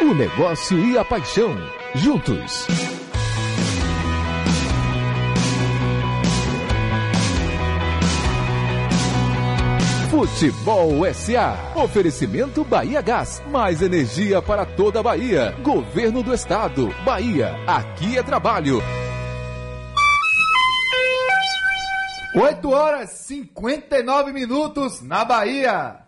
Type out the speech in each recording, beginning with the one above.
O negócio e a paixão, juntos. Futebol SA. Oferecimento Bahia Gás. Mais energia para toda a Bahia. Governo do Estado. Bahia. Aqui é trabalho. 8 horas 59 minutos na Bahia.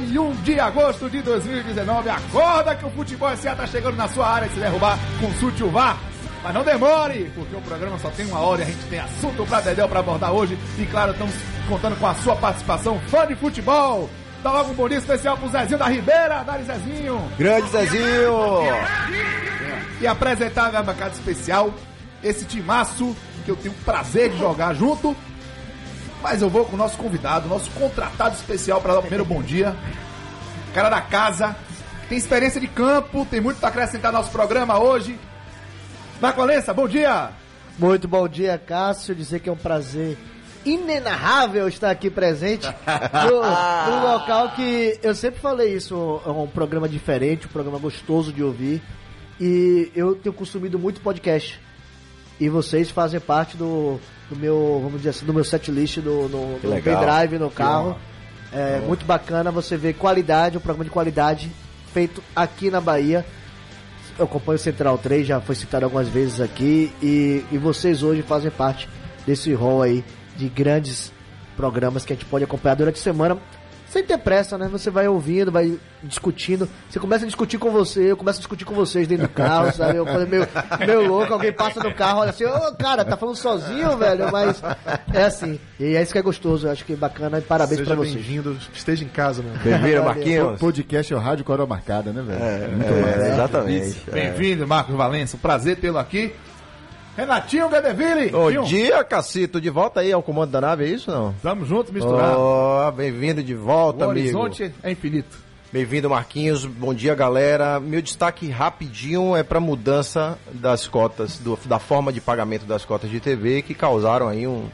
31 de agosto de 2019. Acorda que o Futebol SA tá chegando na sua área. Se derrubar, consulte o VAR. Mas não demore, porque o programa só tem uma hora e a gente tem assunto pra Dedéu pra abordar hoje. E claro, estamos contando com a sua participação, fã de futebol. Dá logo um bom dia especial pro Zezinho da Ribeira. Dá Zezinho. Grande Zezinho! E apresentar a minha bancada especial, esse timaço que eu tenho o prazer de jogar junto. Mas eu vou com o nosso convidado, nosso contratado especial para dar o primeiro bom dia. Cara da casa, tem experiência de campo, tem muito para acrescentar no nosso programa hoje. Marco Valença, bom dia! Muito bom dia, Cássio. Dizer que é um prazer inenarrável estar aqui presente no, no local que eu sempre falei isso, é um programa diferente, um programa gostoso de ouvir. E eu tenho consumido muito podcast. E vocês fazem parte do, do meu, vamos dizer assim, do meu setlist do, no, no pendrive no carro. É muito bacana você ver qualidade, um programa de qualidade feito aqui na Bahia. Eu acompanho o Central 3, já foi citado algumas vezes aqui. E, e vocês hoje fazem parte desse rol aí de grandes programas que a gente pode acompanhar durante a semana. Sem ter pressa, né? Você vai ouvindo, vai discutindo. Você começa a discutir com você, eu começo a discutir com vocês dentro do carro, sabe? Eu falo meio, meio louco, alguém passa no carro, olha assim, ô cara, tá falando sozinho, velho, mas é assim. E é isso que é gostoso, eu acho que é bacana e parabéns Seja pra vocês. bem-vindo, esteja em casa, né? Bem-vindo. Marquinhos. Podcast é o rádio com a hora marcada, né, velho? Muito É, massa. exatamente. É. Bem-vindo, Marcos Valença, um prazer tê-lo aqui. Renatinho Gadeville, Bom Tinho, dia, Cacito. De volta aí ao comando da nave, é isso não? Estamos juntos, misturados. Oh, bem-vindo de o volta, amigo. horizonte é infinito. Bem-vindo, Marquinhos. Bom dia, galera. Meu destaque rapidinho é para mudança das cotas, do- da forma de pagamento das cotas de TV que causaram aí um,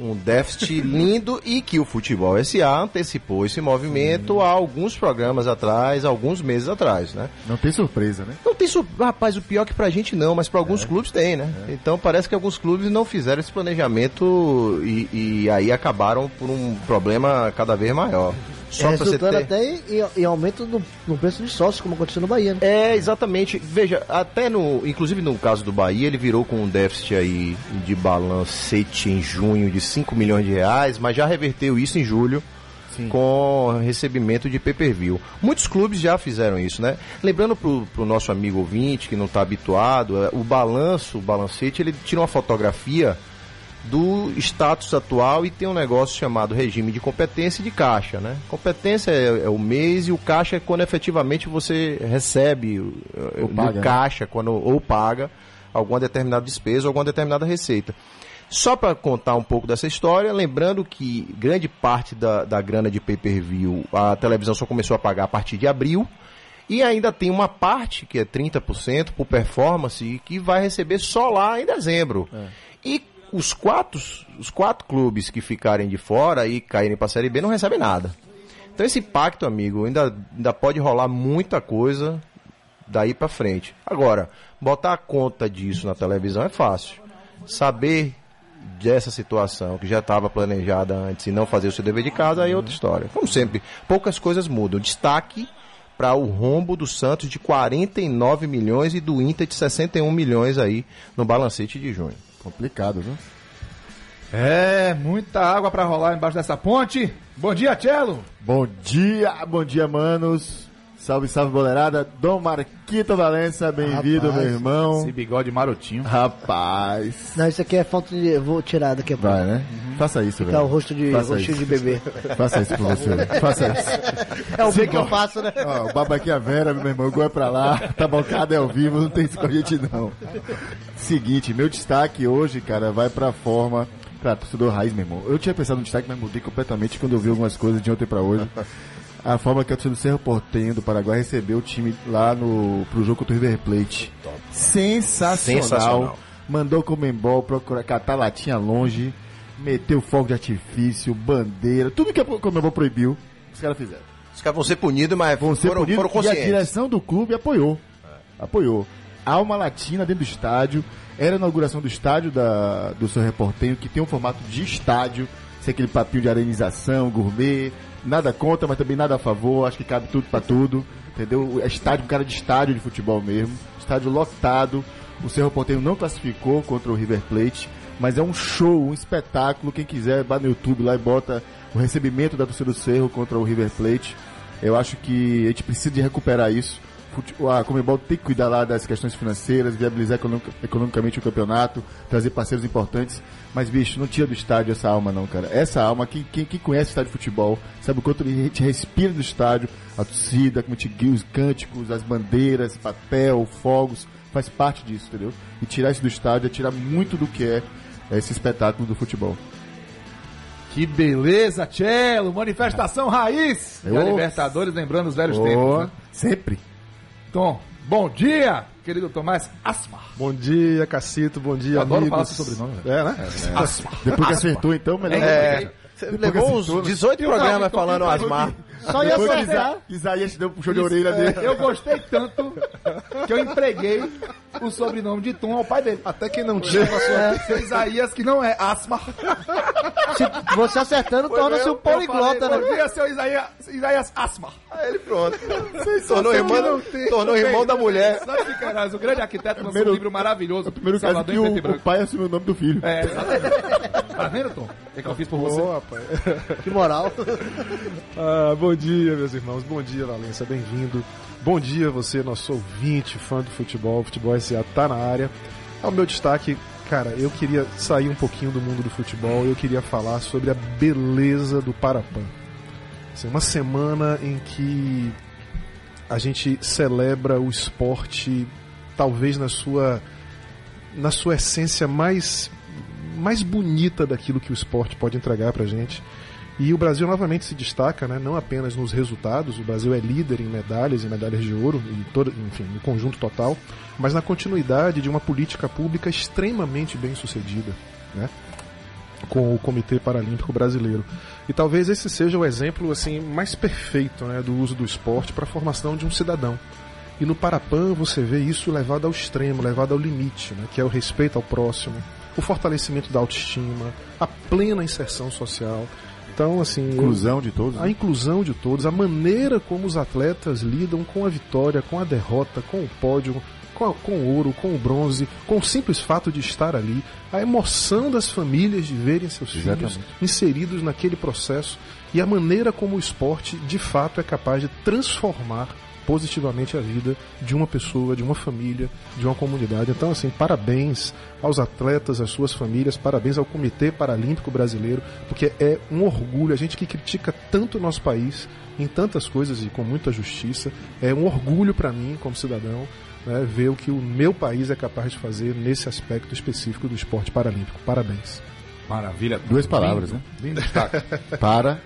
um déficit lindo e que o Futebol SA antecipou esse movimento há alguns programas atrás, alguns meses atrás, né? Não tem surpresa, né? Não tem sur... Rapaz, o pior é que pra gente não, mas pra alguns clubes tem, né? Então parece que alguns clubes não fizeram esse planejamento e, e aí acabaram por um problema cada vez maior. Só você Resultando ter... até em, em- aumento no, no preço de sócios, como aconteceu no Bahia, né? É, exatamente. Veja, até no. Inclusive no caso do Bahia, ele virou com um déficit aí de balancete em junho de 5 milhões de reais, mas já reverteu isso em julho. Com recebimento de pay-per-view. Muitos clubes já fizeram isso, né? Lembrando pro, pro nosso amigo ouvinte que não está habituado, é, o balanço, o balancete, ele tira uma fotografia do status atual e tem um negócio chamado regime de competência e de caixa, né? Competência é, é o mês e o caixa é quando efetivamente você recebe o- Ou paga, né? caixa quando ou paga alguma determinada despesa ou alguma determinada receita. Só para contar um pouco dessa história, lembrando que grande parte da, da grana de pay-per-view a televisão só começou a pagar a partir de abril e ainda tem uma parte que é 30% por performance que vai receber só lá em dezembro. E os quatro, os quatro clubes que ficarem de fora e caírem para a Série B não recebem nada. Então esse pacto, amigo, ainda, ainda pode rolar muita coisa daí para frente. Agora, botar a conta disso na televisão é fácil. Saber dessa situação que já estava planejada antes e não fazer o seu dever de casa aí é outra história. Como sempre, poucas coisas mudam. Destaque para o rombo do Santos de 49 milhões e do Inter de 61 milhões aí no balancete de junho. Complicado, viu? É, muita água pra rolar embaixo dessa ponte. Bom dia, Tchelo. Bom dia, bom dia, manos. Salve, salve, boleirada. Dom Marquito Valença, bem-vindo, meu irmão. Esse bigode marotinho. Rapaz. Não, isso aqui é falta de. Eu vou tirar daqui a pouco. Vai, né? Faça isso, Ficar o velho. rosto de, Faça rostinho isso. de bebê. Faça isso por você, velho. Faça isso. É o bem que eu faço, né? Ó, o Babaquinha a Vera, meu irmão, gol é pra lá, tá bancada é ao vivo, não tem isso com a gente não. Seguinte, meu destaque hoje, cara, vai pra forma, pra torcedor raiz, meu irmão. Eu tinha pensado no destaque, mas mudei completamente quando eu vi algumas coisas de ontem pra hoje. A forma que a torcida do Cerro Portenho do Paraguai recebeu o time lá no, pro jogo contra o River Plate. Sensacional. Sensacional. Mandou o Comembol procurar catar latinha longe, meteu fogo de artifício, bandeira, tudo que a Comembol proibiu, os caras fizeram Os caras vão ser punidos, mas vão ser foram, punidos, foram e a conscientes. direção do clube apoiou. Apoiou. Há uma latina dentro do estádio. Era a inauguração do estádio da, do seu reporteiro, que tem um formato de estádio, sem aquele papinho de arenização, gourmet. Nada contra, mas também nada a favor. Acho que cabe tudo pra tudo. Entendeu? É estádio, um cara de estádio de futebol mesmo. Estádio lotado. O Cerro Porteiro não classificou contra o River Plate, mas é um show, um espetáculo. Quem quiser, vá no YouTube lá e bota o recebimento da torcida do Cerro contra o River Plate. Eu acho que a gente precisa de recuperar isso. A Comebol tem que cuidar lá das questões financeiras, viabilizar economic- economicamente o campeonato, trazer parceiros importantes. Mas, bicho, não tira do estádio essa alma, não, cara. Essa alma, quem, quem, quem conhece o estádio de futebol, sabe o quanto a gente respira do estádio, a torcida, como guia os cânticos, as bandeiras, papel, fogos, faz parte disso, entendeu? E tirar isso do estádio é tirar muito do que é esse espetáculo do futebol. Que beleza, Tchelo. Manifestação raiz da. Libertadores, lembrando os velhos Ô, tempos. Né? Sempre. Tom, bom dia, querido Tomás Asmar. Bom dia, Cacito, bom dia, Eu adoro amigos. falar seu sobrenome, velho. É, né? Asmar. Depois que acertou, então, melhor. É, você levou que uns acertou, né? 18 programas falando Asmar. Só ia que acertar. Isa- Isaías deu um puxão de orelha dele. Eu gostei tanto que eu empreguei o sobrenome de Tom ao pai dele. Até quem não tinha na sua... Seu Isaías, que não é Asmar. Se você acertando, torna-se um poliglota, né? dia, seu Isaías, Isaías Asmar. Aí ele pronto. Tornou irmão, tornou irmão da mulher. Sabe Queiroz, o grande arquiteto, lançou Primeiro- um livro maravilhoso. Primeiro caso que o, o pai assumiu o nome do filho. É, exatamente. Tá vendo, Tom? O que eu fiz por você? Rapaz. Que moral. Ah, bom dia, meus irmãos. Bom dia, Valência. Bem-vindo. Bom dia, você, nosso ouvinte, fã do futebol. O Futebol SA tá na área. Ao meu destaque, cara, eu queria sair um pouquinho do mundo do futebol. Eu queria falar sobre a beleza do Parapan. Assim, uma semana em que a gente celebra o esporte, talvez na sua na sua essência mais mais bonita daquilo que o esporte pode entregar pra gente. E o Brasil novamente se destaca, né, não apenas nos resultados, o Brasil é líder em medalhas, em medalhas de ouro, em todo, enfim, no conjunto total, mas na continuidade de uma política pública extremamente bem sucedida, né, com o Comitê Paralímpico Brasileiro. E talvez esse seja o exemplo assim mais perfeito né, do uso do esporte para a formação de um cidadão. E no Parapan você vê isso levado ao extremo, levado ao limite, né, que é o respeito ao próximo, o fortalecimento da autoestima, a plena inserção social. Então, assim, Inclusão de todos. a né? inclusão de todos, a maneira como os atletas lidam com a vitória, com a derrota, com o pódio, com, a- com o ouro, com o bronze, com o simples fato de estar ali, a emoção das famílias de verem seus Exatamente. filhos inseridos naquele processo e a maneira como o esporte de fato é capaz de transformar positivamente a vida de uma pessoa, de uma família, de uma comunidade. Então, assim, parabéns aos atletas, às suas famílias, parabéns ao Comitê Paralímpico Brasileiro, porque é um orgulho. A gente que critica tanto o nosso país em tantas coisas e com muita justiça, é um orgulho para mim, como cidadão, né, ver o que o meu país é capaz de fazer nesse aspecto específico do esporte paralímpico. Parabéns. Maravilha. Duas palavras, né? Lindo destaque. Para.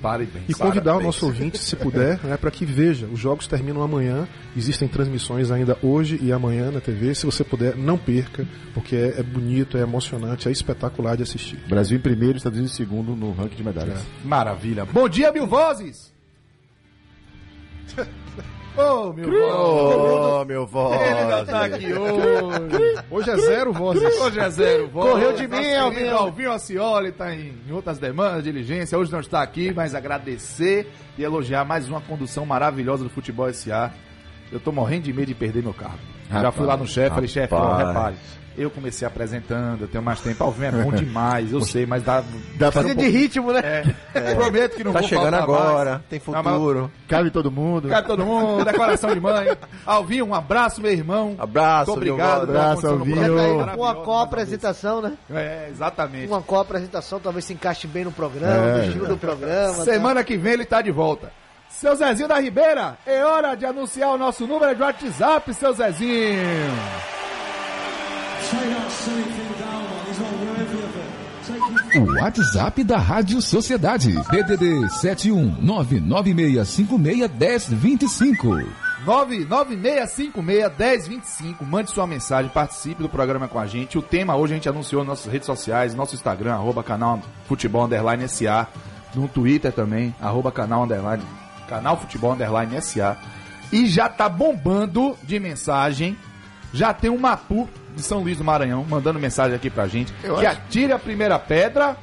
Parabéns. E convidar o Parabéns. nosso ouvinte, se puder, né, para que veja. Os jogos terminam amanhã, existem transmissões ainda hoje e amanhã na TV. Se você puder, não perca, porque é, é bonito, é emocionante, é espetacular de assistir. Brasil em primeiro, Estados Unidos em segundo no ranking de medalhas. Maravilha. Bom dia, mil vozes. Ô, meu voz. Ô, meu voz. Ele não tá aqui hoje. Hoje é zero vozes. Hoje é zero voz. Correu de mim, Alvinho. Alvinho Acioli tá em, em outras demandas, diligência. Hoje não está aqui, mas agradecer e elogiar mais uma condução maravilhosa do Futebol SA. Eu tô morrendo de medo de perder meu cargo. Já Rapaz, fui lá no chefe, falei, chefe, repare. Eu comecei apresentando, eu tenho mais tempo. Alvinho é bom demais, eu sei, mas dá. Dá pra Precisa de ritmo, né? É, prometo que não Tá vou chegando faltar agora, mais. tem Não, mas- futuro. Cabe todo mundo. A todo mundo, declaração de mãe. Alvinho, um abraço, meu irmão. Abraço, Muito obrigado. meu pela Abraço, Alvinho. tá uma co-apresentação, né? É, exatamente. Uma co-apresentação talvez se encaixe bem no programa, É. no estilo do programa. Semana que vem ele tá de volta. Seu Zezinho da Ribeira, é hora de anunciar o nosso número de WhatsApp, seu Zezinho. O WhatsApp da Rádio Sociedade. DDD 71996561025. 996561025. Mande sua mensagem, participe do programa com a gente. O tema hoje a gente anunciou nas nossas redes sociais, nosso Instagram, arroba canal Futebol Underline SA. No Twitter também, arroba canal Underline, canal Futebol Underline SA. E já tá bombando de mensagem. Já tem um Mapu de São Luís do Maranhão mandando mensagem aqui pra gente. que atire a primeira pedra.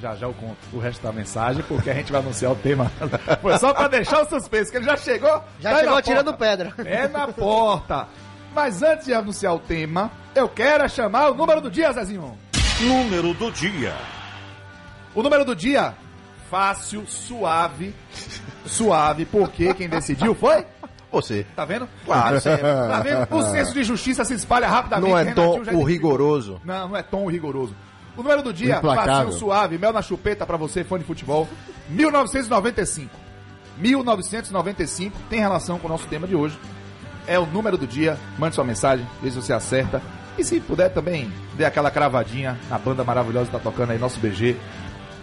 Já já eu conto o resto da mensagem, porque a gente vai anunciar o tema. Foi só pra deixar o suspense, que ele já chegou. Já tá chegou porta. pedra. É na porta. Mas antes de anunciar o tema, eu quero é chamar o número do dia, Zezinho. Número do dia. O número do dia, fácil, suave. Suave, porque quem decidiu foi? Você. Tá vendo? Claro, sempre. Tá vendo? O senso de justiça se espalha rapidamente. Não é Renatinho tom já o rigoroso. Não, não é tom rigoroso. O número do dia, Implacável. facinho, suave, mel na chupeta pra você, fã de futebol. 1995. 1995 tem relação com o nosso tema de hoje. É o número do dia. Mande sua mensagem, vê se você acerta. E se puder também, dê aquela cravadinha na banda maravilhosa que tá tocando aí, nosso BG.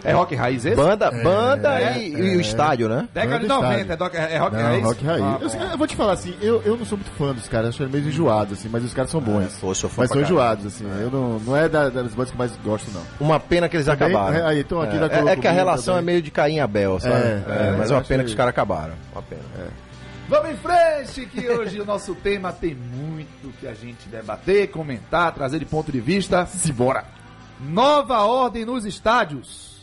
É rock raiz esse? Banda, banda é, e, e o estádio, né? Década de Banda 90, é, doc- é rock Não, raiz? rock raiz. Ah, eu, eu vou te falar assim, eu, eu não sou muito fã dos caras, acho eles meio enjoados, assim, mas os caras são bons. Eu sou fã mas são caralho. enjoados, assim. Eu não, não é da- das bandas que eu mais gosto, não. Uma pena que eles Também, acabaram. aí, então aqui da é, é que a relação também. é meio de Caim e Abel, sabe? É, É, é, mas é uma pena que- que os caras acabaram. Uma pena. Vamos em frente, que hoje o nosso tema tem muito que a gente debater, comentar, trazer de ponto de vista. Simbora! Nova ordem nos estádios.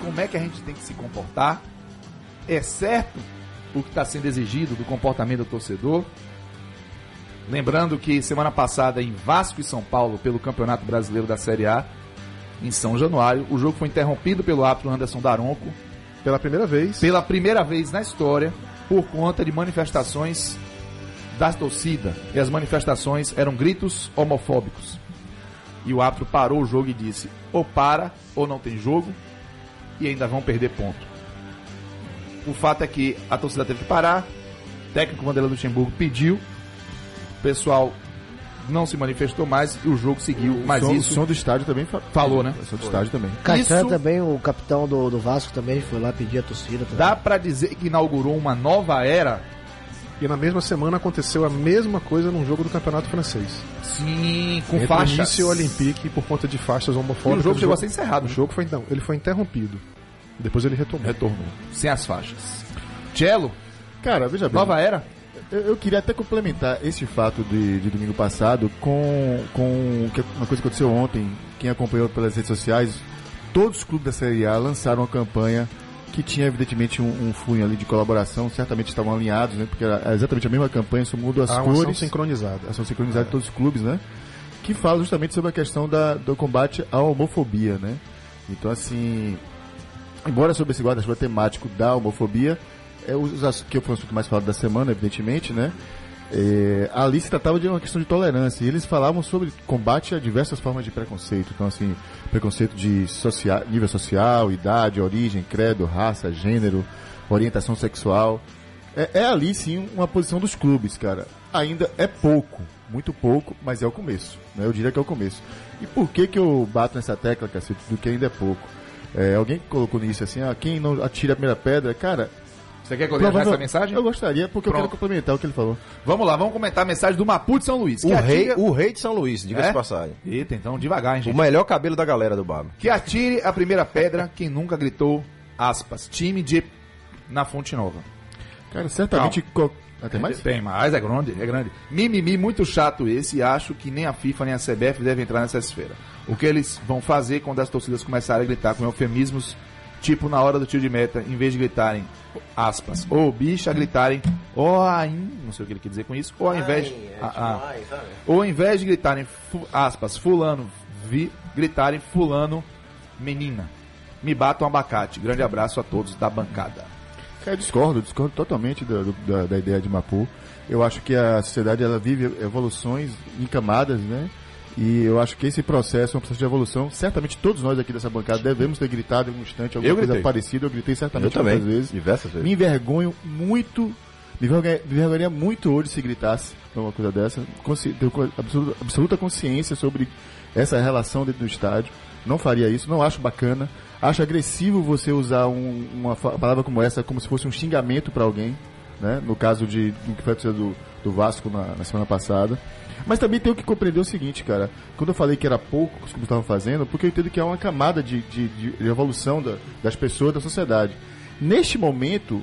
Como é que a gente tem que se comportar? É certo o que está sendo exigido do comportamento do torcedor? Lembrando que semana passada em Vasco e São Paulo, pelo Campeonato Brasileiro da Série A, em São Januário, o jogo foi interrompido pelo árbitro Anderson Daronco Pela primeira vez. pela primeira vez na história por conta de manifestações da torcida. E as manifestações eram gritos homofóbicos. E o árbitro parou o jogo e disse: ou para, ou não tem jogo, e ainda vão perder ponto. O fato é que a torcida teve que parar, o técnico Vanderlei Luxemburgo pediu, o pessoal não se manifestou mais e o jogo seguiu. Mas o som, isso o som do estádio também fa- falou, né? O som do estádio também. Caetano Isso- também, o capitão do, do Vasco também foi lá pedir a torcida. também. dá pra dizer que inaugurou uma nova era E na mesma semana aconteceu a mesma coisa num jogo do Campeonato Francês. Sim, com Entre faixas. o Nice e o Olympique por conta de faixas E homofóbicas. o jogo chegou a ser encerrado. O jogo foi então, ele foi interrompido. Depois ele retomou. Retornou. Sem as faixas. Cello, Cara, veja bem. nova era. Eu, eu queria até complementar esse fato de, de domingo passado com, com que- uma coisa que aconteceu ontem. Quem acompanhou pelas redes sociais, todos os clubes da Série A lançaram uma campanha que tinha evidentemente um, um ali de colaboração, certamente estavam alinhados, né? Porque era exatamente a mesma campanha, só mudou as Há uma ação cores. sincronizada. ação sincronizada de todos os clubes, né? Que fala justamente sobre a questão da, do combate à homofobia, né? Então, assim, embora sobre esse guarda-chuva temático da homofobia, é, os, que foi o assunto mais falado da semana, evidentemente, né? É, ali se tratava de uma questão de tolerância e eles falavam sobre combate a diversas formas de preconceito. Então, assim, preconceito de socia- nível social, idade, origem, credo, raça, gênero, orientação sexual. É, é ali sim uma posição dos clubes, cara. Ainda é pouco, muito pouco, mas é o começo. Né? Eu diria que é o começo. E por que, que eu bato nessa tecla, cacete, do que ainda é pouco? É, alguém colocou nisso assim, ah, quem não atira a primeira pedra, cara. Você quer que eu leia provável- essa mensagem? Eu gostaria, porque eu Pronto. quero complementar o que ele falou. Vamos lá, vamos comentar a mensagem do Mapu de São Luís. O que rei, atira- o rei de São Luís, diga-se É? passagem. Eita, então devagar, hein, O gente. melhor cabelo da galera do Babo. Que atire a primeira pedra quem nunca gritou, aspas, time de na Fonte Nova. Cara, certamente. co- Ah, tem mais? Tem mais, é grande, é grande. Mimimi muito chato esse e acho que nem a FIFA nem a CBF devem entrar nessa esfera. O que eles vão fazer quando as torcidas começarem a gritar com eufemismos, tipo na hora do tiro de meta, em vez de gritarem, aspas, ou bicha, gritarem, ó, não sei o que ele quer dizer com isso, ou ao invés, ah, ah. ou ao invés de gritarem, fu- aspas, fulano, vi, gritarem fulano, menina. Me bata um abacate. Grande abraço a todos da bancada. Eu discordo, discordo totalmente da, da, da ideia de Mapu. Eu acho que a sociedade ela vive evoluções em camadas, né? E eu acho que esse processo é um processo de evolução. Certamente todos nós aqui dessa bancada devemos ter gritado em um instante alguma Eu coisa gritei. parecida. Eu gritei Eu certamente também, muitas vezes. diversas vezes. Me envergonho muito. Me envergonha- me envergonharia muito hoje se gritasse uma coisa dessa. Consci, tenho absoluta, absoluta consciência sobre essa relação dentro do estádio. Não faria isso, não acho bacana. Acho agressivo você usar um- uma palavra como essa como se fosse um xingamento para alguém. Né? No caso de, do que foi a do, do Vasco na, na semana passada. Mas também tenho que compreender o seguinte, cara. Quando eu falei que era pouco que estavam fazendo, porque eu entendo que é uma camada de, de, de evolução da- das pessoas, da sociedade. Neste momento,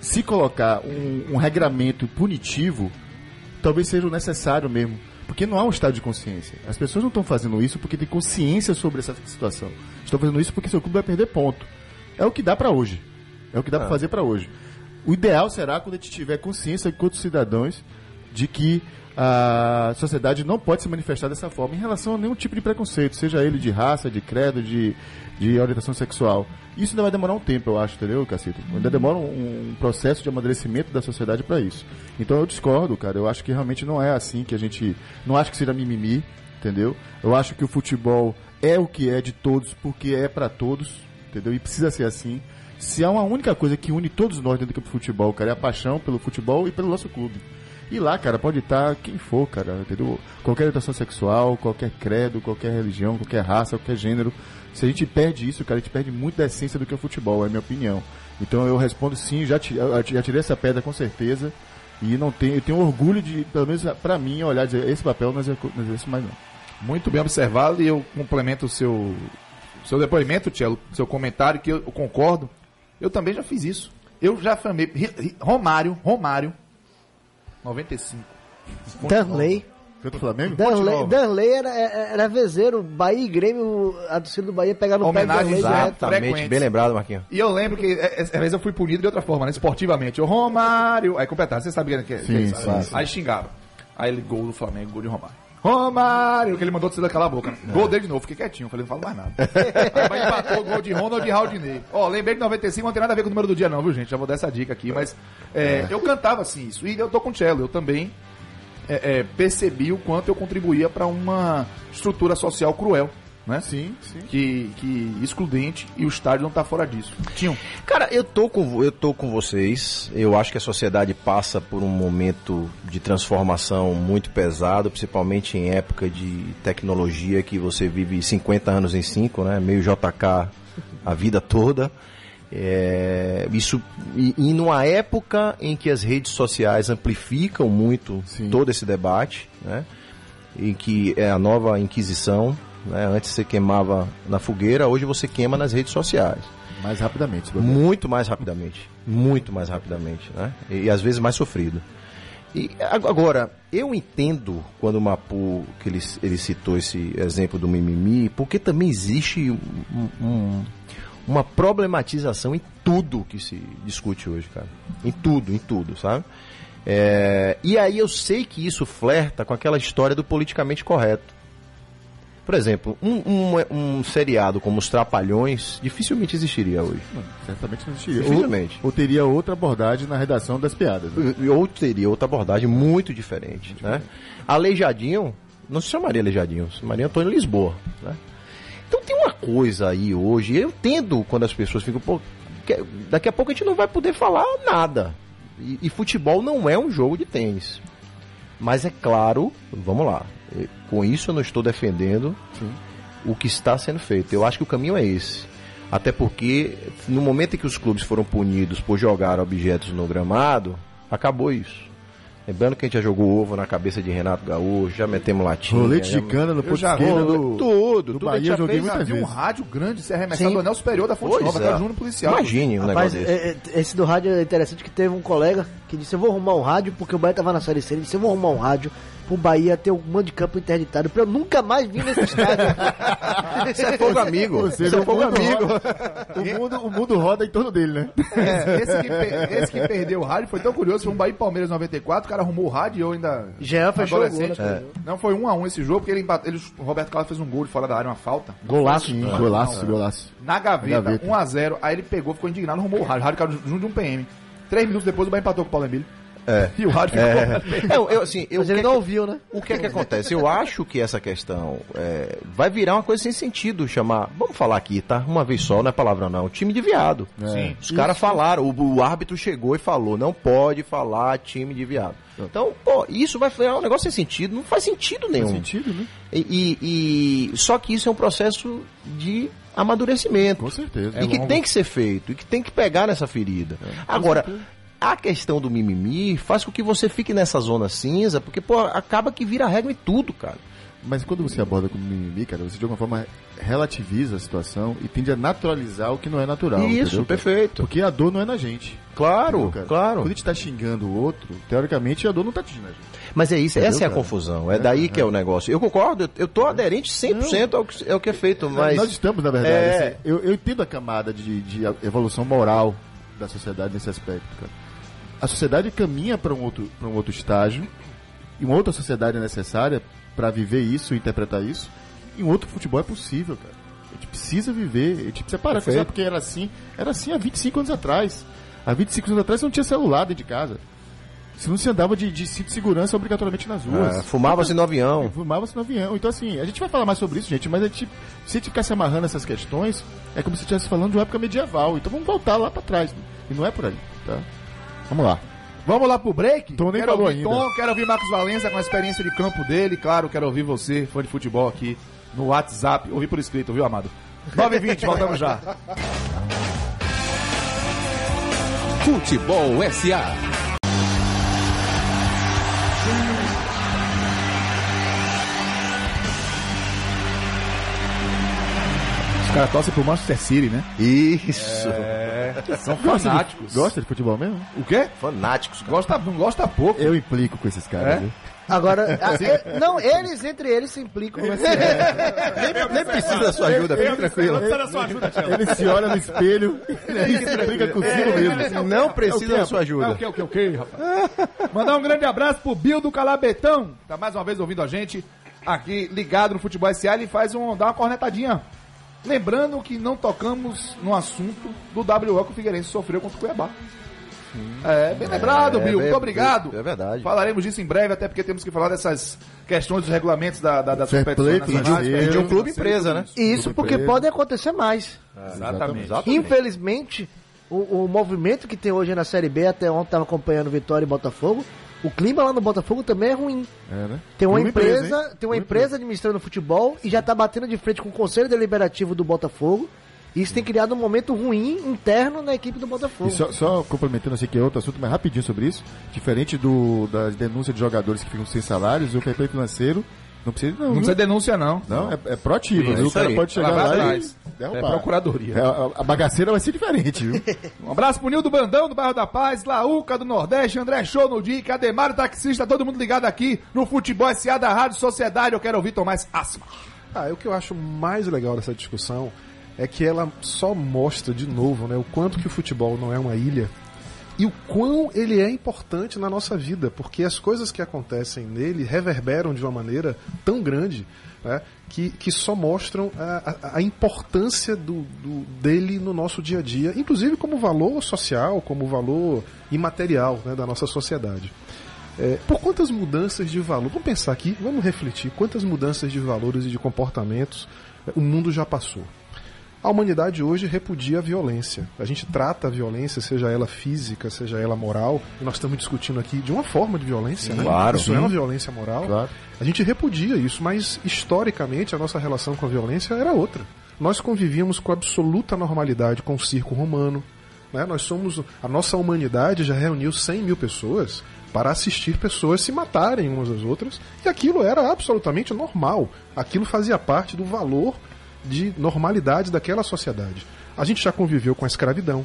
se colocar um, um regramento punitivo, talvez seja o necessário mesmo. Porque não há um estado de consciência. As pessoas não estão fazendo isso porque têm consciência sobre essa situação. Estão fazendo isso porque seu clube vai perder ponto. É o que dá pra hoje. É o que dá pra fazer pra hoje. O ideal será quando a gente tiver consciência enquanto cidadãos de que a sociedade não pode se manifestar dessa forma em relação a nenhum tipo de preconceito, seja ele de raça, de credo, de, de orientação sexual. Isso ainda vai demorar um tempo, eu acho, entendeu, Cacito? Ainda demora um, processo de amadurecimento da sociedade para isso. Então eu discordo, cara. Eu acho que realmente não é assim que a gente. Não acho que seja mimimi, entendeu? Eu acho que o futebol é o que é de todos, porque é para todos, entendeu? E precisa ser assim. Se há uma única coisa que une todos nós dentro do campo de futebol, cara, é a paixão pelo futebol e pelo nosso clube. E lá, cara, pode estar quem for, cara, entendeu? Qualquer orientação sexual, qualquer credo, qualquer religião, qualquer raça, qualquer gênero. Se a gente perde isso, cara, a gente perde muito da essência do que é o futebol, é a minha opinião. Então eu respondo sim, já, já tirei essa pedra com certeza. E não tenho, eu tenho orgulho de, pelo menos pra mim, olhar dizer, esse papel não exerço mais não. Muito bem observado e eu complemento o seu, seu depoimento, Tchelo, seu comentário, que eu, eu concordo. Eu também já fiz isso. Eu já famei. Ri- Ri- Romário, Romário, 95. Danley. Foi do Flamengo? Danley. Danley era, era vezeiro. Bahia e Grêmio, a torcida do Bahia pegava no pé do Danley. Exatamente, bem lembrado, Marquinhos. E eu lembro que é, é, às vezes eu fui punido de outra forma, né? Esportivamente. O Romário. Aí completaram, você sabe o que é que é isso? sim, sim. Aí xingaram. Aí ele, gol do Flamengo, gol de Romário. Romário, que ele mandou você daquela boca. né? Gol dele de novo, fiquei quietinho, falei, não falo mais nada. Aí vai empatou o gol de Ronald e Raudinei. Ó, lembrei de 95, não tem nada a ver com o número do dia não, viu gente? Já vou dar essa dica aqui, mas é, eu cantava assim isso. E eu tô com o cello, eu também é, é, percebi o quanto eu contribuía para uma estrutura social cruel, né? Sim, sim. Que, que excludente e o estádio não tá fora disso. Tinham. Cara, eu tô, com, eu tô com vocês. Eu acho que a sociedade passa por um momento de transformação muito pesado, principalmente em época de tecnologia que você vive 50 anos em 5, né? Meio JK a vida toda. É, isso e, e numa época em que as redes sociais amplificam muito Sim. todo esse debate, né? Em que é a nova inquisição, né? Antes você queimava na fogueira, hoje você queima nas redes sociais. Mais rapidamente. Muito mais rapidamente. Muito mais rapidamente, né? E, e às vezes mais sofrido. E ag- agora, eu entendo quando o Mapu, que ele, ele citou esse exemplo do mimimi, porque também existe um- um- uma problematização em tudo que se discute hoje, cara. Em tudo, em tudo, sabe? É, e aí eu sei que isso flerta com aquela história do politicamente correto. Por exemplo, um, um, um seriado como Os Trapalhões dificilmente existiria hoje. Certamente não existiria. Dificilmente. Ou, ou teria outra abordagem na redação das piadas. né? Ou teria outra abordagem muito diferente. Né? Aleijadinho, não se chamaria Aleijadinho, se chamaria Antônio Lisboa. Né? Então tem uma coisa aí hoje, eu entendo quando as pessoas ficam, pô, daqui a pouco a gente não vai poder falar nada. E, e futebol não é um jogo de tênis. Mas é claro, vamos lá, com isso eu não estou defendendo o que está sendo feito. Eu acho que o caminho é esse. Até porque, no momento em que os clubes foram punidos por jogar objetos no gramado, acabou isso. Lembrando que a gente já jogou ovo na cabeça de Renato Gaúcho, já metemos latinha. Rolete já... de cana no do, Tudo, do tudo. a gente Bahia, já joguei muitas vi um vezes. rádio grande ser arremessado Sim. do anel superior da Fonte Pois Nova, é. é Júnior Policial. Imagine um Rapaz, negócio desse. é- é- esse do rádio é interessante que teve um colega que disse: Eu vou arrumar um rádio, porque o Bahia tava na série C. Ele disse: Eu vou arrumar um rádio pro Bahia ter um mando de campo interditado pra eu nunca mais vir nesse estádio. Isso é fogo amigo. Seja, é o fogo mundo, amigo. roda, o, mundo, o mundo roda em torno dele, né? É, esse, que esse que perdeu o rádio foi tão curioso. Foi um Bahia Palmeiras 94, o cara arrumou o rádio e eu ainda. Jean fechou o gol, adolescente. né? Não, foi um a um esse jogo, porque ele empatou. Ele, o Roberto Carlos fez um gol de fora da área, uma falta. Golaço. Sim, golaço, golaço. Na gaveta, Na gaveta. 1x0. Aí ele pegou, ficou indignado, arrumou o rádio. O rádio caiu junto de um PM. Três minutos depois o Bahia empatou com o Paulo Emílio. É. E o rádio ficou. Eu, eu, assim, eu, Mas ele o que não é que- ouviu, né? O que é que acontece? Eu acho que essa questão é, vai virar uma coisa sem sentido, chamar, vamos falar aqui, tá? Uma vez só, não é palavra não, time de viado. Sim. Os caras falaram, o, o árbitro chegou e falou, não pode falar time de viado. Então, pô, isso vai virar um negócio sem sentido, não faz sentido nenhum. Faz sentido, né? E, e- e- só que isso é um processo de amadurecimento. Com certeza. e que tem que ser feito, e que tem que pegar nessa ferida. Agora, a questão do mimimi faz com que você fique nessa zona cinza, porque, pô, acaba que vira regra em tudo, cara. Mas quando você aborda como mimimi, cara, você de alguma forma relativiza a situação e tende a naturalizar o que não é natural. Isso, entendeu, cara? perfeito. Porque a dor não é na gente. Claro, entendeu, cara? claro. Quando a gente tá xingando o outro, teoricamente a dor não tá atingindo a gente. Mas é isso, Entendeu, essa é a cara? confusão. É daí que é o negócio. Eu concordo, eu- eu tô aderente 100% ao que, ao que é feito, mas. Nós estamos, na verdade. É. assim, eu, eu entendo a camada de, de evolução moral da sociedade nesse aspecto, cara. A sociedade caminha para um, outro, pra um outro estágio, e uma outra sociedade é necessária para viver isso interpretar isso, e um outro futebol é possível, cara. A gente precisa viver, a gente precisa parar com isso, porque era assim, era assim há 25 anos atrás. Há 25 anos atrás você não tinha celular dentro de casa. Você não se andava de, de cinto de segurança obrigatoriamente nas ruas. Ah, Fumava-se no avião. Fumava-se no avião. Então, assim, a gente vai falar mais sobre isso, gente, mas a gente, se a gente ficar se amarrando essas questões, é como se estivesse falando de uma época medieval. Então vamos voltar lá pra trás. E não é por aí, tá? Vamos lá. Vamos lá pro break? Tom nem quero falou ouvir ainda. Tom, quero ouvir Marcos Valença com a experiência de campo dele. Claro, quero ouvir você, fã de futebol aqui no WhatsApp. Ouvir por escrito, viu, Amado? 9h20, voltamos já. Futebol SA. Os caras torcem pro Manchester City, né? Isso. São Gosta fanáticos. de, gosta de futebol mesmo? O quê? Fanáticos, cara. Gosta, não gosta pouco. Eu implico com esses caras, É? viu? Agora, a- é- não, eles entre eles se implicam. Nem, nem precisa da sua ajuda, fique tranquilo. da sua ajuda, Tchelo. Ele se olha no espelho e se implica consigo mesmo. Não precisa da sua É o ajuda. que, o que, o que, rapaz? Mandar um grande abraço pro Bill do Calabetão. Tá mais uma vez ouvindo a gente aqui ligado no Futebol SA. Ele faz um, dá uma cornetadinha. Lembrando que não tocamos no assunto do WO que o Figueirense sofreu contra o Cuiabá. É, bem lembrado, É, Bill. é, Muito obrigado. é verdade. Falaremos disso em breve, até porque temos que falar dessas questões dos regulamentos da, da, das competições nacionais. De um clube empresa, né? isso. Porque pode acontecer mais. Exatamente. Infelizmente, o, o movimento que tem hoje na Série B, até ontem estava acompanhando Vitória e Botafogo, o clima lá no Botafogo também é ruim. É, né? Tem uma Uma empresa, empresa, tem uma Uma empresa administrando futebol e já tá batendo de frente com o Conselho Deliberativo do Botafogo. Isso tem criado um momento ruim interno na equipe do Botafogo. E só, só complementando, sei que é outro assunto, mas rapidinho sobre isso. Diferente do, das denúncias de jogadores que ficam sem salários, o fair financeiro não precisa, não. Não viu? precisa denúncia, não. Não, é, é proativo. Isso viu? O cara aí. pode chegar lá atrás. e É derrubar. procuradoria. É, a, a bagaceira vai ser diferente, viu? Um abraço pro Nildo Brandão, do bairro da Paz, Laúca do Nordeste, André Show no Dica, Ademário Taxista, todo mundo ligado aqui no Futebol SA da Rádio Sociedade. Eu quero ouvir Tomás Asma. Ah, o que eu acho mais legal dessa discussão é que ela só mostra de novo né, o quanto que o futebol não é uma ilha e o quão ele é importante na nossa vida, porque as coisas que acontecem nele reverberam de uma maneira tão grande né, que, que só mostram a, a- importância do, do- dele no nosso dia a dia, inclusive como valor social, como valor imaterial né, da nossa sociedade. É, por quantas mudanças de valor? Vamos pensar aqui, vamos refletir. Quantas mudanças de valores e de comportamentos o mundo já passou? A humanidade hoje repudia a violência. A gente trata a violência, seja ela física, seja ela moral, e nós estamos discutindo aqui de uma forma de violência, né? claro, Isso é uma violência moral. Claro. A gente repudia isso, mas historicamente a nossa relação com a violência era outra. Nós convivíamos com absoluta normalidade com o circo romano, Né? Nós somos. A nossa humanidade já reuniu 100 mil pessoas para assistir pessoas se matarem umas às outras, e aquilo era absolutamente normal. Aquilo fazia parte do valor de normalidade daquela sociedade. A gente já conviveu com a escravidão.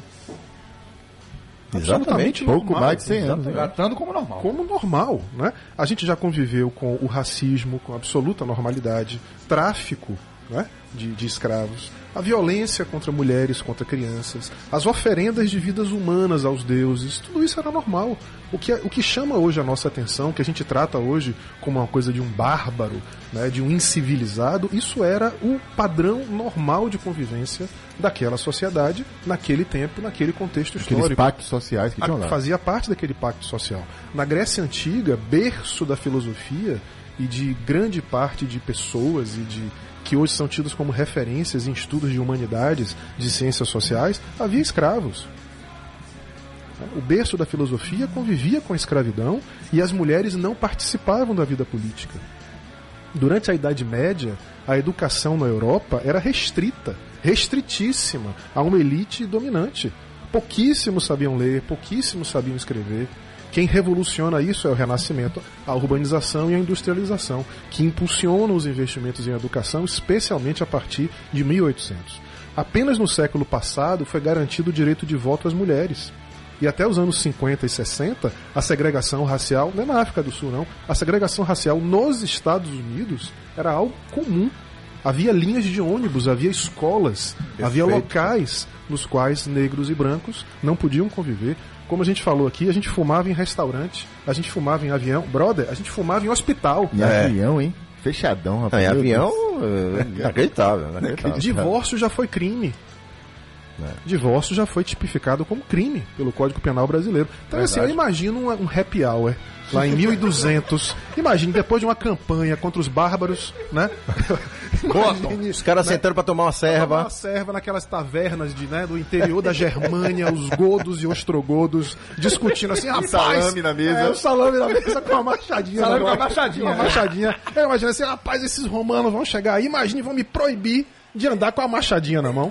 Absolutamente Pouco normal. mais de 100 anos. né? Tratando como normal. Como normal, né? A gente já conviveu com o racismo com absoluta normalidade, tráfico né? de, de escravos, a violência contra mulheres, contra crianças, as oferendas de vidas humanas aos deuses, tudo isso era normal. O que, o que chama hoje a nossa atenção, que a gente trata hoje como uma coisa de um bárbaro, né, de um incivilizado, isso era o padrão normal de convivência daquela sociedade, naquele tempo, naquele contexto Aqueles histórico. pactos sociais que tinham lá. Fazia parte daquele pacto social. Na Grécia Antiga, berço da filosofia e de grande parte de pessoas e de que hoje são tidos como referências em estudos de humanidades, de ciências sociais, havia escravos. O berço da filosofia convivia com a escravidão e as mulheres não participavam da vida política. Durante a Idade Média, a educação na Europa era restrita, restritíssima a uma elite dominante. Pouquíssimos sabiam ler, pouquíssimos sabiam escrever. Quem revoluciona isso é o Renascimento, a urbanização e a industrialização, que impulsionam os investimentos em educação, especialmente a partir de 1800. Apenas no século passado foi garantido o direito de voto às mulheres. E até os anos 50 e 60, a segregação racial, não é na África do Sul não, a segregação racial nos Estados Unidos era algo comum. Havia linhas de ônibus, havia escolas, havia locais nos quais negros e brancos não podiam conviver. Como a gente falou aqui, a gente fumava em restaurante, a gente fumava em avião. Brother, a gente fumava em hospital. Em É. avião, hein? Fechadão, Não, rapaz. em Meu avião, é, inacreditável. inacreditável. Divórcio já foi crime. Divórcio já foi tipificado como crime pelo Código Penal brasileiro. Então, assim, eu imagino um, um happy hour lá em 1200. Imagine, depois de uma campanha contra os bárbaros, né? Os caras né? sentando pra tomar uma Tomar serva. uma serva naquelas tavernas de, né, do interior da Germânia, os godos e ostrogodos, discutindo assim, rapaz... salame na mesa. É, o salame na mesa com uma machadinha. Salame na com a mão. machadinha. Uma machadinha. Eu imagino assim, rapaz, esses romanos vão chegar aí, imagine, vão me proibir de andar com a machadinha na mão.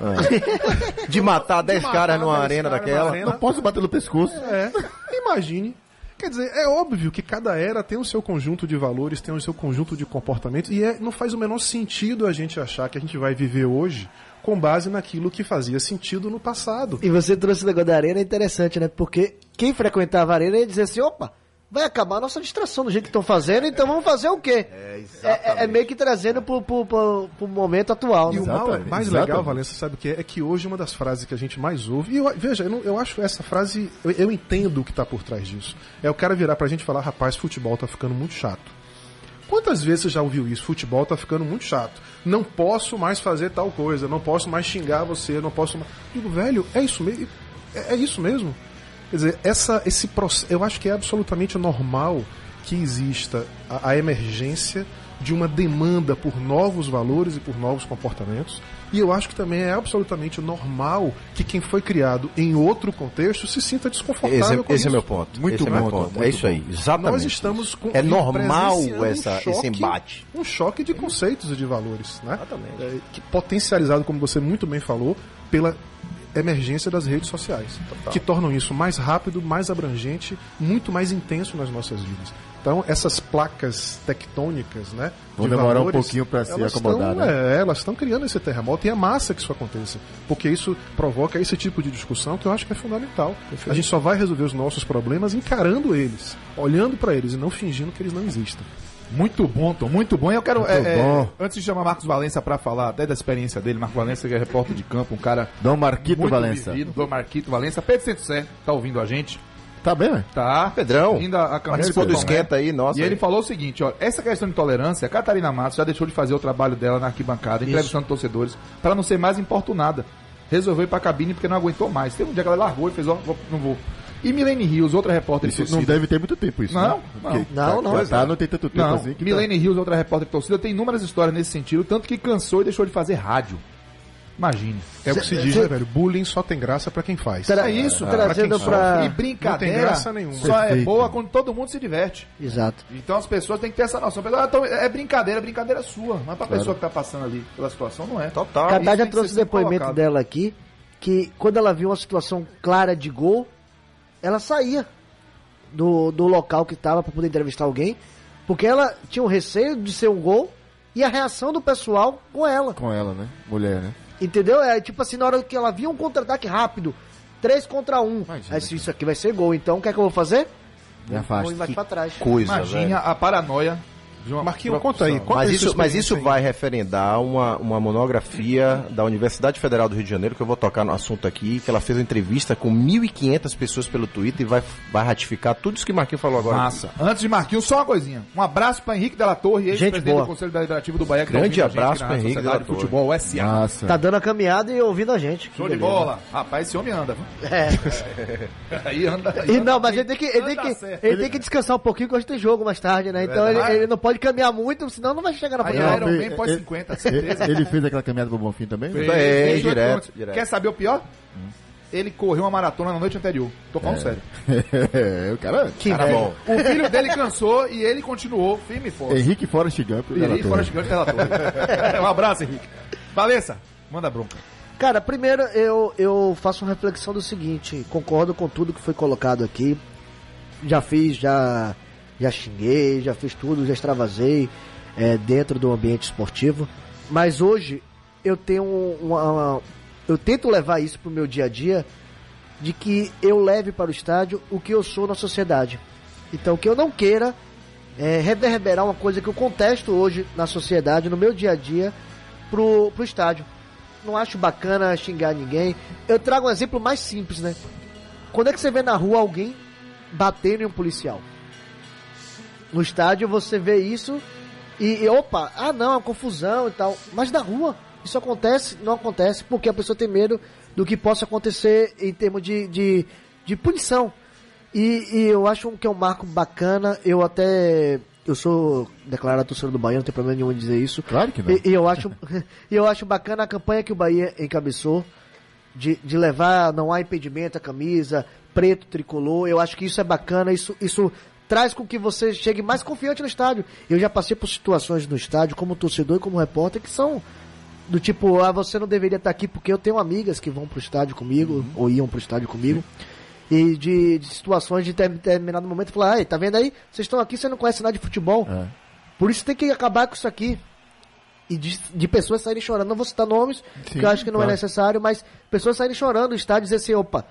De matar 10 matar caras numa 10 arena caras daquela. numa arena. Não posso bater no pescoço. É, imagine. Quer dizer, é óbvio que cada era tem o seu conjunto de valores, tem o seu conjunto de comportamentos, e é, não faz o menor sentido a gente achar que a gente vai viver hoje com base naquilo que fazia sentido no passado. E você trouxe o negócio da arena, é interessante, né? Porque quem frequentava a arena ia dizer assim, opa, vai acabar a nossa distração do jeito que estão fazendo, então vamos fazer o quê? É, é- é meio que trazendo pro, pro, pro, pro momento atual. E né? o mal, Exatamente, mais exatamente. legal, Valença, sabe o que é? É que hoje uma das frases que a gente mais ouve, e eu, veja, eu, não- eu acho essa frase, eu, eu entendo o que está por trás disso. É o cara virar pra gente e falar, rapaz, futebol tá ficando muito chato. Quantas vezes você já ouviu isso? Futebol tá ficando muito chato. Não posso mais fazer tal coisa, não posso mais xingar você, não posso mais. Digo, velho, é isso mesmo? É, é isso mesmo? Quer dizer, essa, esse processo, eu acho que é absolutamente normal que exista a, a emergência de uma demanda por novos valores e por novos comportamentos. E eu acho que também é absolutamente normal que quem foi criado em outro contexto se sinta desconfortável Esse, com esse isso. é meu ponto. Muito esse é meu bom, ponto. muito É isso aí, exatamente. Nós estamos com, É normal essa- esse choque- embate. Um choque de conceitos e de valores, né? Exatamente. É, que potencializado, como você muito bem falou, pela emergência das redes sociais, que tornam isso mais rápido, mais abrangente, muito mais intenso nas nossas vidas. Então, essas placas tectônicas, né? Vão de demorar um valores, pouquinho pra ser elas acomodadas. estão, é, elas estão criando esse terremoto e é massa que isso aconteça, porque isso provoca esse tipo de discussão que eu acho que é fundamental. A gente só vai resolver os nossos problemas encarando eles, olhando para eles e não fingindo que eles não existem. Muito bom, Tom, muito bom. E eu quero, é, é, antes de chamar Marcos Valença pra falar até da experiência dele, Marcos Valença que é repórter de campo, um cara Dom Marquito muito Valença. vivido, Dom Marquito Valença. Pedro Centro tá ouvindo a gente? Tá bem, né? Tá. Pedrão, Ainda a participou do Tom, né? esquenta aí, nossa. E ele falou o seguinte, ó, essa questão de tolerância, a Catarina Matos já deixou de fazer o trabalho dela na arquibancada, entrevistando torcedores, para não ser mais importunada. Resolveu ir pra cabine porque não aguentou mais. Teve um dia que ela largou e fez, ó, não vou. E Milene Rios, outra repórter de Isso não torcida. deve ter muito tempo isso, Não, né? não. Porque Não, não. Tá, não tem tanto tempo Não, assim. que tá- Milene Rios, outra repórter de torcida, tem inúmeras histórias nesse sentido, tanto que cansou e deixou de fazer rádio. Imagine. É o que se diz, né, velho? Bullying só tem graça pra quem faz. Tra- É isso, trazendo quem pra. E Não brincadeira tem graça nenhuma. só é Perfeito. boa quando todo mundo se diverte. Exato. Então as pessoas têm que ter essa noção. Ah, então é brincadeira, brincadeira é sua. Mas pra pessoa que tá passando ali pela situação, não é. Total. Isso já trouxe o depoimento colocado. dela aqui. que quando ela viu uma situação clara de gol, ela saía do, do local que estava para poder entrevistar alguém, porque ela tinha o receio de ser um gol e a reação do pessoal com ela. Com ela, né? Mulher, né? Entendeu? É tipo assim, na hora que ela via um contra-ataque rápido, 3 contra 1, um, Imagina, isso aqui vai ser gol, então o que é que eu vou fazer? Me afasta. Vou mais pra trás. Coisa, Imagina velho. a paranoia de uma conta aí. Qual Mas é isso, mas isso experiência vai referendar uma, uma monografia da Universidade Federal do Rio de Janeiro, que eu vou tocar no assunto aqui, que ela fez uma entrevista com 1.500 pessoas pelo Twitter e vai, vai ratificar tudo isso que o Marquinhos falou agora. Massa. Antes de Marquinhos, só uma coisinha. Um abraço pra Henrique Della Torre, ex-presidente boa. do Conselho Deliberativo do Bahia. que tá Grande gente abraço Rádio Henrique Della Torre. Futebol SA. Massa. Tá dando a caminhada e ouvindo a gente. Show de bola. Rapaz, esse homem anda. viu? É. Aí anda. aí E anda não, mas ele tem que, ele tem que, ele tem que descansar um pouquinho, porque hoje tem jogo mais tarde, né? Então ele, verdade. ele não pode caminhar muito, senão não vai chegar na Aí final. Iron ele- Man pós ele- 50, certeza. Ele fez aquela caminhada pro Bonfim também? Fez, É, direto, direto. Quer saber o pior? Ele correu uma maratona na noite anterior. Tô falando sério. é, o cara. Que Cara bom. O filho dele cansou e ele continuou firme e forte. Henrique Forrest Gump. Henrique. Forrest Gump relator. um abraço, Henrique. Valessa, manda bronca. Cara, primeiro eu, eu faço uma reflexão do seguinte, concordo com tudo que foi colocado aqui. Já fiz, já, já xinguei, já fiz tudo, já extravasei é, dentro do ambiente esportivo. Mas hoje eu tenho uma. Eu tento levar isso pro meu dia a dia de que eu leve para o estádio o que eu sou na sociedade. Então que eu não queira é, reverberar uma coisa que eu contesto hoje na sociedade, no meu dia a dia, pro, pro estádio. Não acho bacana xingar ninguém. Eu trago um exemplo mais simples, né? Quando é que você vê na rua alguém batendo em um policial? No estádio você vê isso e, e, opa, ah não, é uma confusão e tal. Mas na rua isso acontece, não acontece porque a pessoa tem medo do que possa acontecer em termos de, de, de punição. E, e eu acho que é um marco bacana. Eu até. Eu sou declarado torcedor do Bahia, não tem problema nenhum em dizer isso. Claro que não. E, e eu acho, eu acho bacana a campanha que o Bahia encabeçou de, de levar não há impedimento a camisa, preto, tricolor. Eu acho que isso é bacana, isso, isso traz com que você chegue mais confiante no estádio. Eu já passei por situações no estádio, como torcedor e como repórter, que são do tipo, ah, você não deveria estar aqui porque eu tenho amigas que vão pro estádio comigo, ou iam pro estádio comigo. E de, de situações de ter- determinado momento falar, ai, tá vendo aí? Vocês estão aqui, você não conhece nada de futebol. É. Por isso tem que acabar com isso aqui. E de, de pessoas saírem chorando. Não vou citar nomes, porque eu acho que não claro. é necessário, mas pessoas saírem chorando no estádio e dizer assim, opa,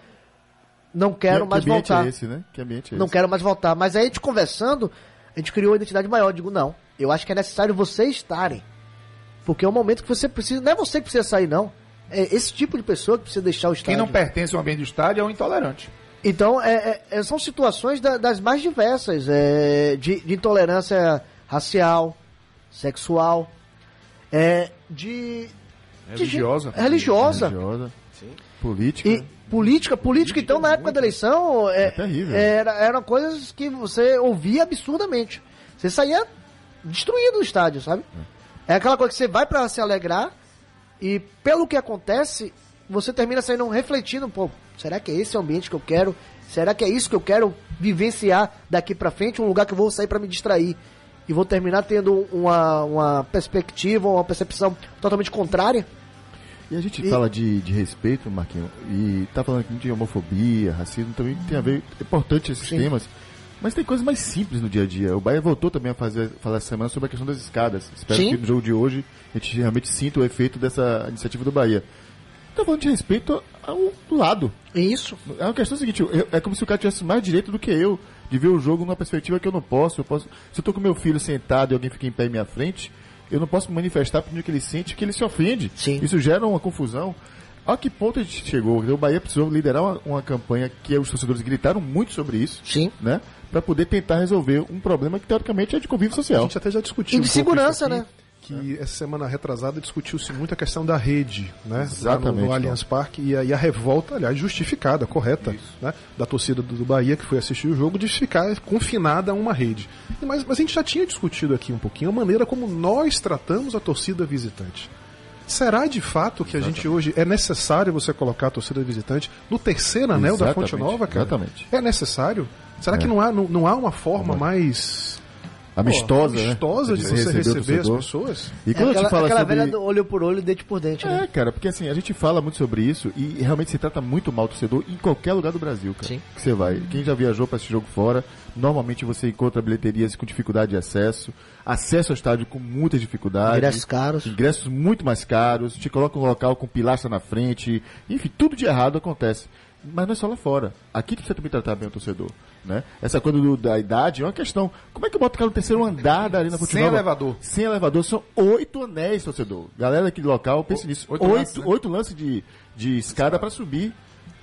não quero que, mais que ambiente voltar. é esse, né? Que ambiente é Não esse? quero mais voltar. Mas aí a gente conversando, a gente criou uma identidade maior. Eu digo, não. Eu acho que é necessário vocês estarem. Porque é um momento que você precisa. Não é você que precisa sair, não. É esse tipo de pessoa que precisa deixar o estádio. Quem não pertence ao ambiente do estádio é um intolerante. Então, é, é- é- são situações da- das mais diversas, é, de, de intolerância racial, sexual, é, de... de- Religiosa. religiosa. Religiosa. Política. E política, política, então, na época da eleição, é, É terrível. Era, eram coisas que você ouvia absurdamente. Você saía destruído do estádio, sabe? É aquela coisa que você vai pra se alegrar e, pelo que acontece, você termina saindo refletindo, pô, será que é esse o ambiente que eu quero? Será que é isso que eu quero vivenciar daqui pra frente? Um lugar que eu vou sair pra me distrair. E vou terminar tendo uma, uma perspectiva, uma percepção totalmente contrária. E a gente E- fala de, de respeito, Marquinhos, e tá falando aqui de homofobia, racismo, também tem a ver, é importante esses Sim. temas, mas tem coisas mais simples no dia a dia. O Bahia voltou também a fazer, falar essa semana sobre a questão das escadas. Espero Sim. que no jogo de hoje a gente realmente sinta o efeito dessa iniciativa do Bahia. Tá falando de respeito ao lado. Isso. É uma questão seguinte, eu- é como se o cara tivesse mais direito do que eu de ver o jogo numa perspectiva que eu não posso. Eu posso se eu tô com meu filho sentado e alguém fica em pé em minha frente, eu não posso me manifestar porque que ele sente que ele se ofende. Sim. Isso gera uma confusão. A que ponto a gente chegou? O Bahia precisou liderar uma, uma campanha que os torcedores gritaram muito sobre isso, Sim. né? Para poder tentar resolver um problema que teoricamente é de convívio A social. gente até já discutiu. E de um pouco segurança, isso aqui, né? Que essa semana retrasada discutiu-se muito a questão da rede, né? Exatamente, no, no. Allianz Parque e a, e a revolta, aliás, justificada, correta, né? Da torcida do, do Bahia que foi assistir o jogo de ficar confinada a uma rede. Mas, mas a gente já tinha discutido aqui um pouquinho a maneira como nós tratamos a torcida visitante. Será de fato que a gente hoje é necessário você colocar a torcida visitante no terceiro anel da Exatamente, Fonte Nova, cara? exatamente. É necessário? Será É. que não há, não, não há uma forma mais amistosa, né? amistosa de De você receber receber, as pessoas. E É quando a aquela gente fala aquela sobre... velha do olho por olho, dente por dente, né? É, cara, porque assim, a gente fala muito sobre isso e realmente se trata muito mal o torcedor em qualquer lugar do Brasil, cara. Sim. Que você vai. Quem já viajou para esse jogo fora, normalmente você encontra bilheterias com dificuldade de acesso, acesso ao estádio com muitas dificuldades. Ingressos caros. Ingressos muito mais caros, te coloca um local com pilastra na frente, enfim, tudo de errado acontece. Mas não é só lá fora. Aqui que precisa também tratar bem o torcedor. Né? Essa coisa do- da idade é uma questão. Como é que bota o cara no terceiro andar da Arena Futebol? elevador. Sem elevador. São oito anéis, torcedor. Galera aqui do local, pense nisso. oito Oito, lances, né? oito lances de, de escada para subir.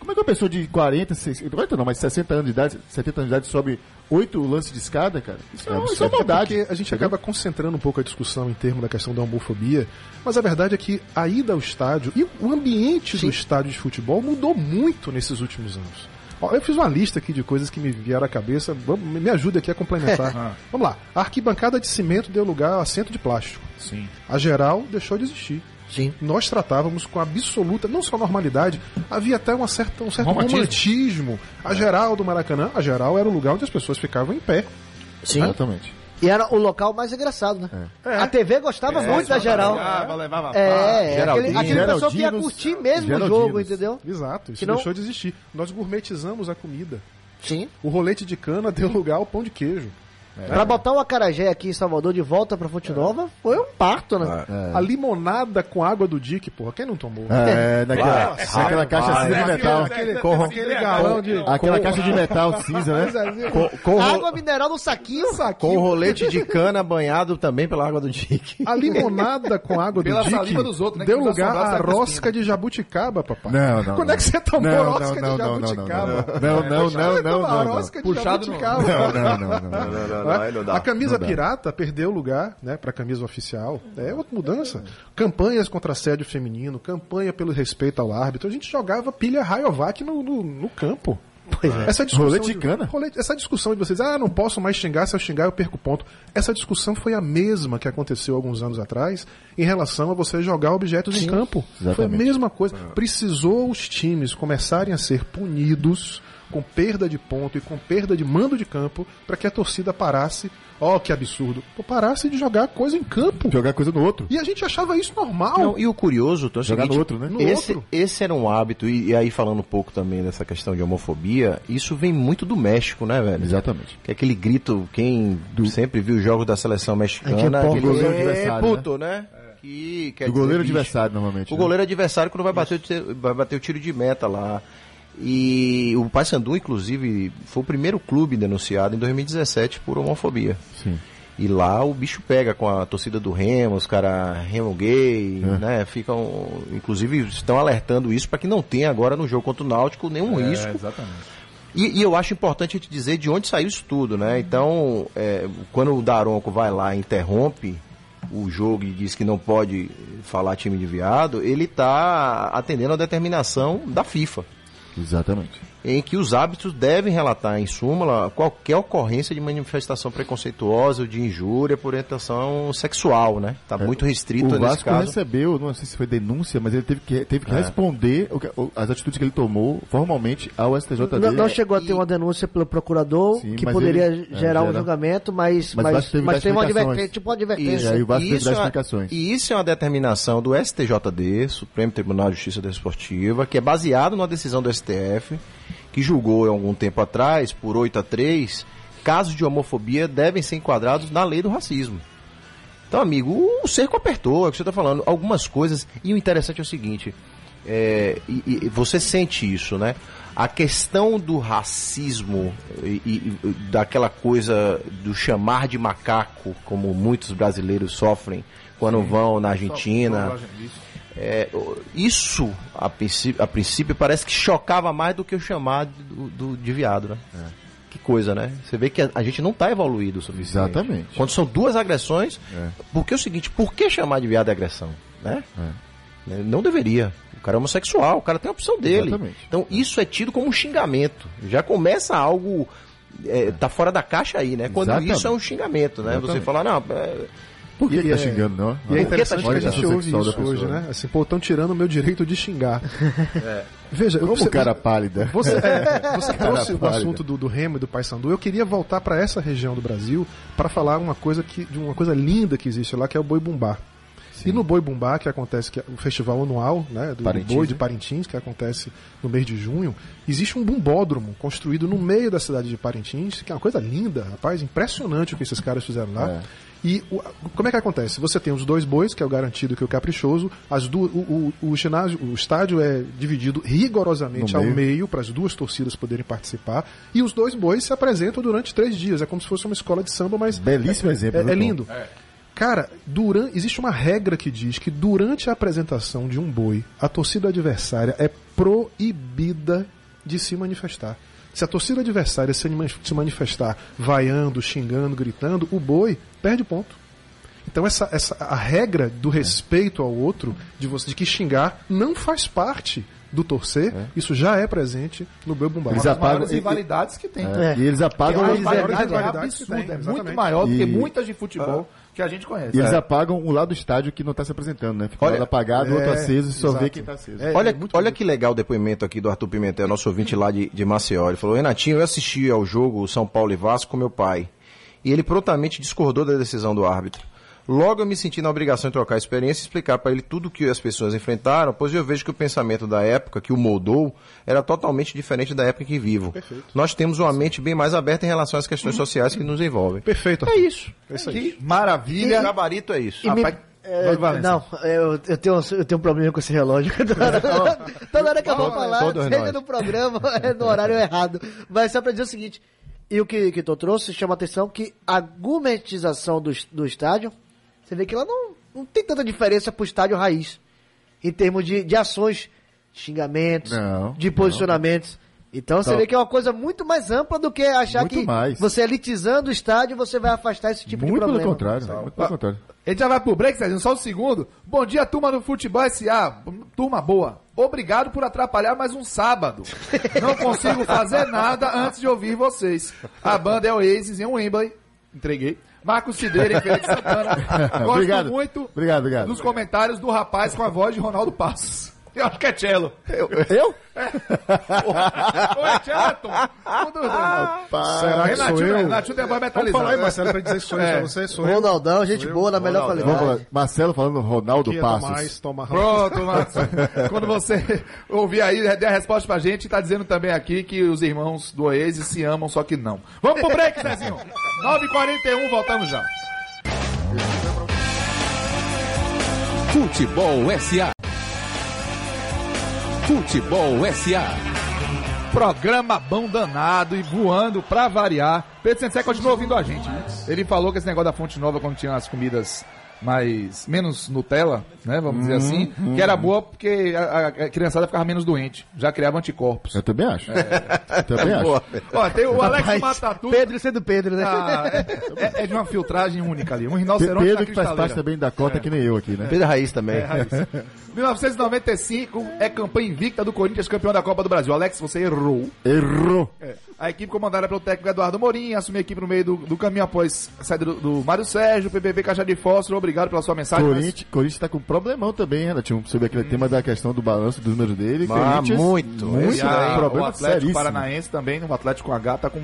Como é que uma pessoa de 40, 60, 40 não, mas 60 anos de idade, 70 anos de idade sobe oito lances de escada, cara? Isso é, isso é maldade. Porque a gente acaba concentrando um pouco a discussão em termos da questão da homofobia, mas a verdade é que a ida ao estádio e o ambiente do estádio de futebol mudou muito nesses últimos anos. Eu fiz uma lista aqui de coisas que me vieram à cabeça, vamos- me ajuda aqui a complementar. Vamos lá. A arquibancada de cimento deu lugar ao assento de plástico. Sim. A geral deixou de existir. Sim. Nós tratávamos com absoluta, não só normalidade, havia até uma certa, um certo Romantismo. romantismo. A geral do Maracanã, a geral era o lugar onde as pessoas ficavam em pé. Sim. Exatamente. E era o local mais engraçado, né? É. A TV gostava muito da geral. Levava, levava É, Geraldinho, aquele, aquele pessoal que ia curtir mesmo o jogo, entendeu? Exato, isso Que não- deixou de existir. Nós gourmetizamos a comida. Sim. O rolete de cana deu lugar ao pão de queijo. Pra botar o acarajé aqui em Salvador de volta pra Fonte Nova foi um parto, né? A limonada com água do Dick, porra, quem não tomou? É, naquela, naquela caixa cinza de metal. Aquele, Com- aquele galão de. Aquela caixa de metal cinza, né? Com, com, Água mineral no saquinho. com o rolete de cana banhado também pela água do Dick. A limonada com água do Pela Dick outros, né, deu lugar à rosca de jabuticaba, papai. Não, não. Quando é que você tomou não, rosca não, de não, não, não, jabuticaba? Não, não, não, não, não, não. de Puxado no- jabuticaba. Não, não, não, não. A camisa pirata perdeu lugar, né, para camisa oficial. É outra mudança. Campanhas contra assédio feminino, campanha pelo respeito ao árbitro. A gente jogava pilha Rayovac no, no, no campo. Pois é. Essa discussão Rolete de cana. essa discussão de vocês, ah, não posso mais xingar, se eu xingar eu perco ponto. Essa discussão foi a mesma que aconteceu alguns anos atrás em relação a você jogar objetos em campo. Foi a exatamente. mesma coisa. Precisou os times começarem a ser punidos com perda de ponto e com perda de mando de campo para que a torcida parasse. Ó, que absurdo. Pô, parasse de jogar coisa em campo. Jogar coisa no outro. E a gente achava isso normal. Não, e o curioso, então, é Jogar seguinte, no outro, né? No esse, outro. esse era um hábito, e, e aí falando um pouco também dessa questão de homofobia, isso vem muito do México, né, velho? Exatamente. Que é aquele grito, quem sempre viu jogos da seleção mexicana, É que é aquele goleiro é puto, né? Que, quer O goleiro dizer, adversário, normalmente. O né? goleiro adversário quando vai bater, o vai bater o tiro de meta lá. E o Paysandu, inclusive, foi o primeiro clube denunciado em 2017 por homofobia. Sim. E lá o bicho pega com a torcida do Remo, os caras Remo gay, né? Ficam, inclusive, estão alertando isso para que não tenha agora no jogo contra o Náutico nenhum É, risco. exatamente. E, e eu acho importante a gente dizer de onde saiu isso tudo, né? Então, é, quando o Daronco vai lá e interrompe o jogo e diz que não pode falar time de viado, ele está atendendo a determinação da FIFA, Exatamente. em que os árbitros devem relatar em súmula qualquer ocorrência de manifestação preconceituosa ou de injúria por orientação sexual, né? Está muito restrito O Vasco caso. recebeu, não sei se foi denúncia, mas ele teve que, teve que É. responder o que- o- as atitudes que ele tomou formalmente ao STJD. Não, não chegou a ter e- uma denúncia pelo procurador Sim, que poderia ele- é, gerar um gera- julgamento, mas, Mas mas, teve mas teve uma advertência, tipo uma E advertência. aí o Vasco teve isso dar é- explicações. E isso é uma determinação do STJD, Supremo Tribunal de Justiça Desportiva, que é baseado numa decisão do STF, que julgou há algum tempo atrás, por 8 a 3, casos de homofobia devem ser enquadrados na lei do racismo. Então, amigo, o cerco apertou, é o que você está falando. Algumas coisas. E o interessante é o seguinte: é, e- e você sente isso, né? A questão do racismo e, e- e daquela coisa do chamar de macaco, como muitos brasileiros sofrem quando vão na Argentina. É, isso, a princípio, a princípio, parece que chocava mais do que o chamar do, do- de viado, né? Que coisa, né? Você vê que a, a gente não está evoluído o suficiente. Exatamente. Quando são duas agressões, porque é o seguinte, por que chamar de viado é agressão? Né? Né? Não deveria. O cara é homossexual, o cara tem a opção dele. Exatamente. Então isso é tido como um xingamento. Já começa algo. É, tá fora da caixa aí, né? Quando Exatamente. isso é um xingamento, né? Você Exatamente. falar, não. É, Por que, E que tá é- xingando, não? E é Olha interessante que olha a gente ouve isso pessoa. hoje, né? Assim, pô, estão tirando o meu direito de xingar. Veja, Como você, cara pálida. você, é, você trouxe o pálida. assunto do, do Remo e do Paysandu. Eu queria voltar para essa região do Brasil para falar uma coisa que, de uma coisa linda que existe lá, que é o Boi Bumbá. E no Boi Bumbá, que acontece, que é o festival anual né, do, do Parintins, Boi de né? Parintins, que acontece no mês de junho, existe um bumbódromo construído no meio da cidade de Parintins, que é uma coisa linda, rapaz, impressionante o que esses caras fizeram lá. É. E o- como é que acontece? Você tem os dois bois, que é o garantido que é o caprichoso, as du o, o, o ginásio, o estádio é dividido rigorosamente No ao meio. meio para as duas torcidas poderem participar, e os dois bois se apresentam durante três dias. É como se fosse uma escola de samba, mas Belíssimo exemplo. é, viu, é Tom? lindo. Cara, duran- existe uma regra que diz que durante a apresentação de um boi, a torcida adversária é proibida de se manifestar. Se a torcida adversária se mani- se manifestar vaiando, xingando, gritando, o boi perde ponto. Então essa, essa a regra do respeito ao outro, de você de que xingar não faz parte do torcer, isso já é presente no boi bumbá. Eles apagam- e- rivalidades que tem. É, E eles apagam, é rivalidades absurda, tem, é muito maior do que muitas de futebol que a gente conhece. e eles É. apagam o lado do estádio que não está se apresentando, né? Fica o Olha- lado apagado, o outro É, aceso e só exato. vê quem está aceso. É, olha, é muito olha que legal o depoimento aqui do Arthur Pimentel, nosso ouvinte lá de, de Maceió. Ele falou: Renatinho, eu assisti ao jogo São Paulo e Vasco com meu pai. E ele prontamente discordou da decisão do árbitro. Logo eu me senti na obrigação de trocar a experiência e explicar para ele tudo o que as pessoas enfrentaram, pois eu vejo que o pensamento da época que o moldou era totalmente diferente da época em que vivo. Nós temos uma mente bem mais aberta em relação às questões sociais que nos envolvem. Perfeito. É isso. É isso aí. Que maravilha. O gabarito é isso. E me- é, não, eu, eu, tenho, eu tenho um problema com esse relógio. Toda hora, toda hora que eu vou falar, nós. no programa, é no horário errado. Mas só pra dizer o seguinte, e o que, que tu trouxe chama a atenção que a gourmetização do, do estádio, você vê que ela não, não tem tanta diferença pro estádio raiz. Em termos de, de ações, xingamentos, Não, de posicionamentos. Então você Então- vê que é uma coisa muito mais ampla do que achar que mais. você elitizando o estádio, você vai afastar esse tipo de Muito problema. pelo contrário. Muito pelo contrário. A gente já vai pro break, Serginho, só um segundo. Bom dia, turma do Futebol SA. Turma boa. Obrigado por atrapalhar mais um sábado. Não consigo fazer nada antes de ouvir vocês. A banda é Oasis em Wembley. Entreguei. Marcos Cidreira de Santana. Gosto Obrigado. muito Obrigado, obrigado. dos comentários do rapaz com a voz de Ronaldo Passos. Eu acho que é Cello. Eu? Ou é Cello, Um dos dois. Será que Renatinho, sou eu? Renatinho tem a voz Vamos falar aí, metalizada. Marcelo, pra dizer que sou eu, É. pra você, sou eu. Ronaldão, gente boa na melhor Vamos qualidade. lá. Marcelo falando Ronaldo Que é Passos. Tomás, toma Pronto, Márcio. Quando você ouvir aí, dê a resposta pra gente, tá dizendo também aqui que os irmãos do Oasis se amam, só que não. Vamos pro break, Zezinho. 9h41, voltamos já. Futebol SA. Futebol SA. Programa bom danado e voando pra variar. Pedro Sensei continua ouvindo a gente. né? Ele falou que esse negócio da Fonte Nova, quando tinha as comidas mais menos Nutella, né, vamos dizer assim, que era boa porque a, a- a criançada ficava menos doente, já criava anticorpos. Eu também acho. Eu também acho. Boa. Ó, tem o Alex Rapaz, Matatu. Pedro sendo Pedro, né? Ah, é, é de uma filtragem única ali. Um rinoceronte Pedro que faz parte também da cota que nem eu aqui, né? Pedro Raiz também. 1995 é campanha invicta do Corinthians, campeão da Copa do Brasil. Alex, você errou. Errou. A equipe comandada pelo técnico Eduardo Morim assumiu a equipe no meio do, do caminho após a saída do, do Mário Sérgio, PPV Caixa de Fósforo. Obrigado pela sua mensagem. mas- Corinthians, Corinthians tá com um problemão também, Renatinho, sobre aquele tema da questão do balanço dos números dele. Ah, Corinthians, muito. Muito, E a- um o problema Atlético seríssimo. Paranaense também, o Atlético H tá com.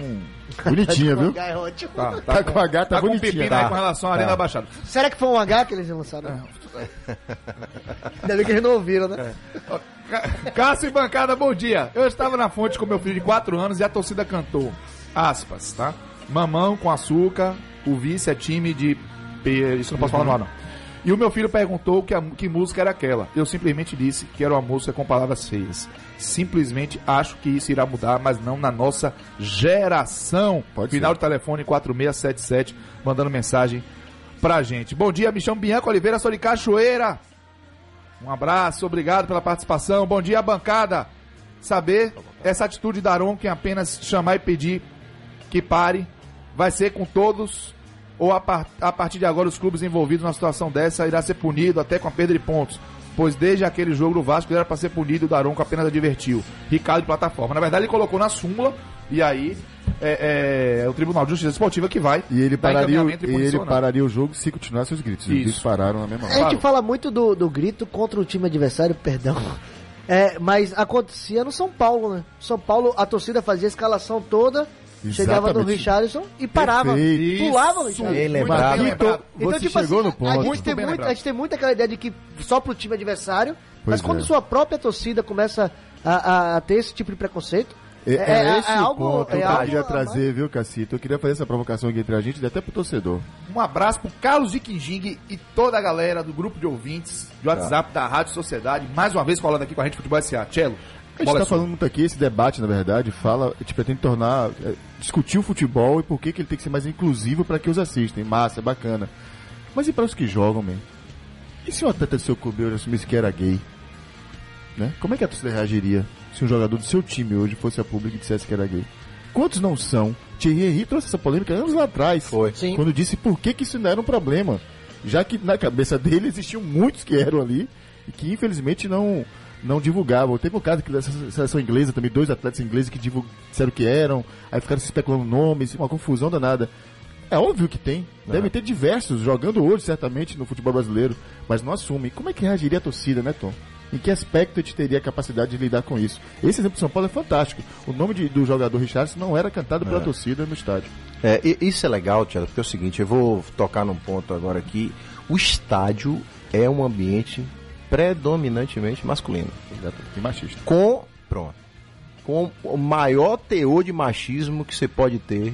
Bonitinha, viu? É ótimo. Tá, Tá com H, tá tá com bonitinha. pepino aí Tá. com relação à Arena da Baixada. Será que foi um H que eles lançaram? Ainda bem que eles não ouviram, né? Cá- Cássio e bancada, bom dia. Eu estava na fonte com meu filho de 4 anos e a torcida cantou. Aspas, tá? Mamão com açúcar, o vice é time de. Isso não posso falar no ar, não. E o meu filho perguntou que, a- que música era aquela. Eu simplesmente disse que era uma música com palavras feias. Simplesmente acho que isso irá mudar, mas não na nossa geração. Pode Final ser. de telefone 4677, mandando mensagem pra gente. Bom dia, me chamo Bianca Oliveira, sou de Cachoeira. Um abraço, obrigado pela participação. Bom dia, bancada. Saber essa atitude da que apenas chamar e pedir que pare vai ser com todos ou a, par- a partir de agora os clubes envolvidos numa situação dessa irá ser punido até com a perda de pontos. Pois desde aquele jogo do Vasco era para ser punido, o Daronco apenas advertiu. Ricardo de plataforma. Na verdade, ele colocou na súmula e aí é, é o Tribunal de Justiça Esportiva que vai E ele pararia, o- e ele pararia o jogo se continuasse os gritos. Os Isso. gritos pararam na mesma A hora. gente fala muito do, do grito contra o time adversário, perdão. É, mas acontecia no São Paulo, né? São Paulo, a torcida fazia a escalação toda, chegava no Exatamente. Richarlison e parava. Perfeito. Pulava o Isso, Richarlison. Bem muito lembrado. Então, Você tipo chegou assim, no ponto. A gente, Muito tem muito, lembrado. a gente tem muita aquela ideia de que só pro time adversário, mas Pois quando é. sua própria torcida começa a, a- a ter esse tipo de preconceito, É, é, é é- esse é o algo. ponto que é eu algo queria trazer, viu, Cacito? Eu queria fazer essa provocação aqui entre a gente e até pro torcedor. Um abraço pro Carlos de Quinjing e toda a galera do grupo de ouvintes do WhatsApp da Rádio Sociedade. Mais uma vez falando aqui com a gente Futebol SA. Tchelo, A gente tá é sua. falando muito aqui, esse debate, na verdade, fala, a gente pretende tornar, é, discutir o futebol e por que, que ele tem que ser mais inclusivo para que os assistem. Massa, é bacana. Mas e para os que jogam, man? E se um atleta do seu clube assumisse que era gay? Né? Como é que a torcida reagiria se um jogador do seu time hoje fosse a público e dissesse que era gay? Quantos não são? Thierry Henry trouxe essa polêmica anos lá atrás. Foi. Sim. Quando disse por que, que isso não era um problema. Já que na cabeça dele existiam muitos que eram ali e que infelizmente não não divulgavam. Teve um caso que dessa seleção inglesa também, dois atletas ingleses que disseram que eram, aí ficaram se especulando nomes, uma confusão danada. É óbvio que tem. Devem ter diversos jogando hoje, certamente, no futebol brasileiro, mas não assumem. Como é que reagiria a torcida, né, Tom? Em que aspecto a gente teria a capacidade de lidar com isso? Esse exemplo de São Paulo é fantástico. O nome de- do jogador Richardson não era cantado pela torcida no estádio. É, isso é legal, Tiago, porque é o seguinte, eu vou tocar num ponto agora aqui. O estádio é um ambiente predominantemente masculino. E machista. Com, pronto, com o maior teor de machismo que você pode ter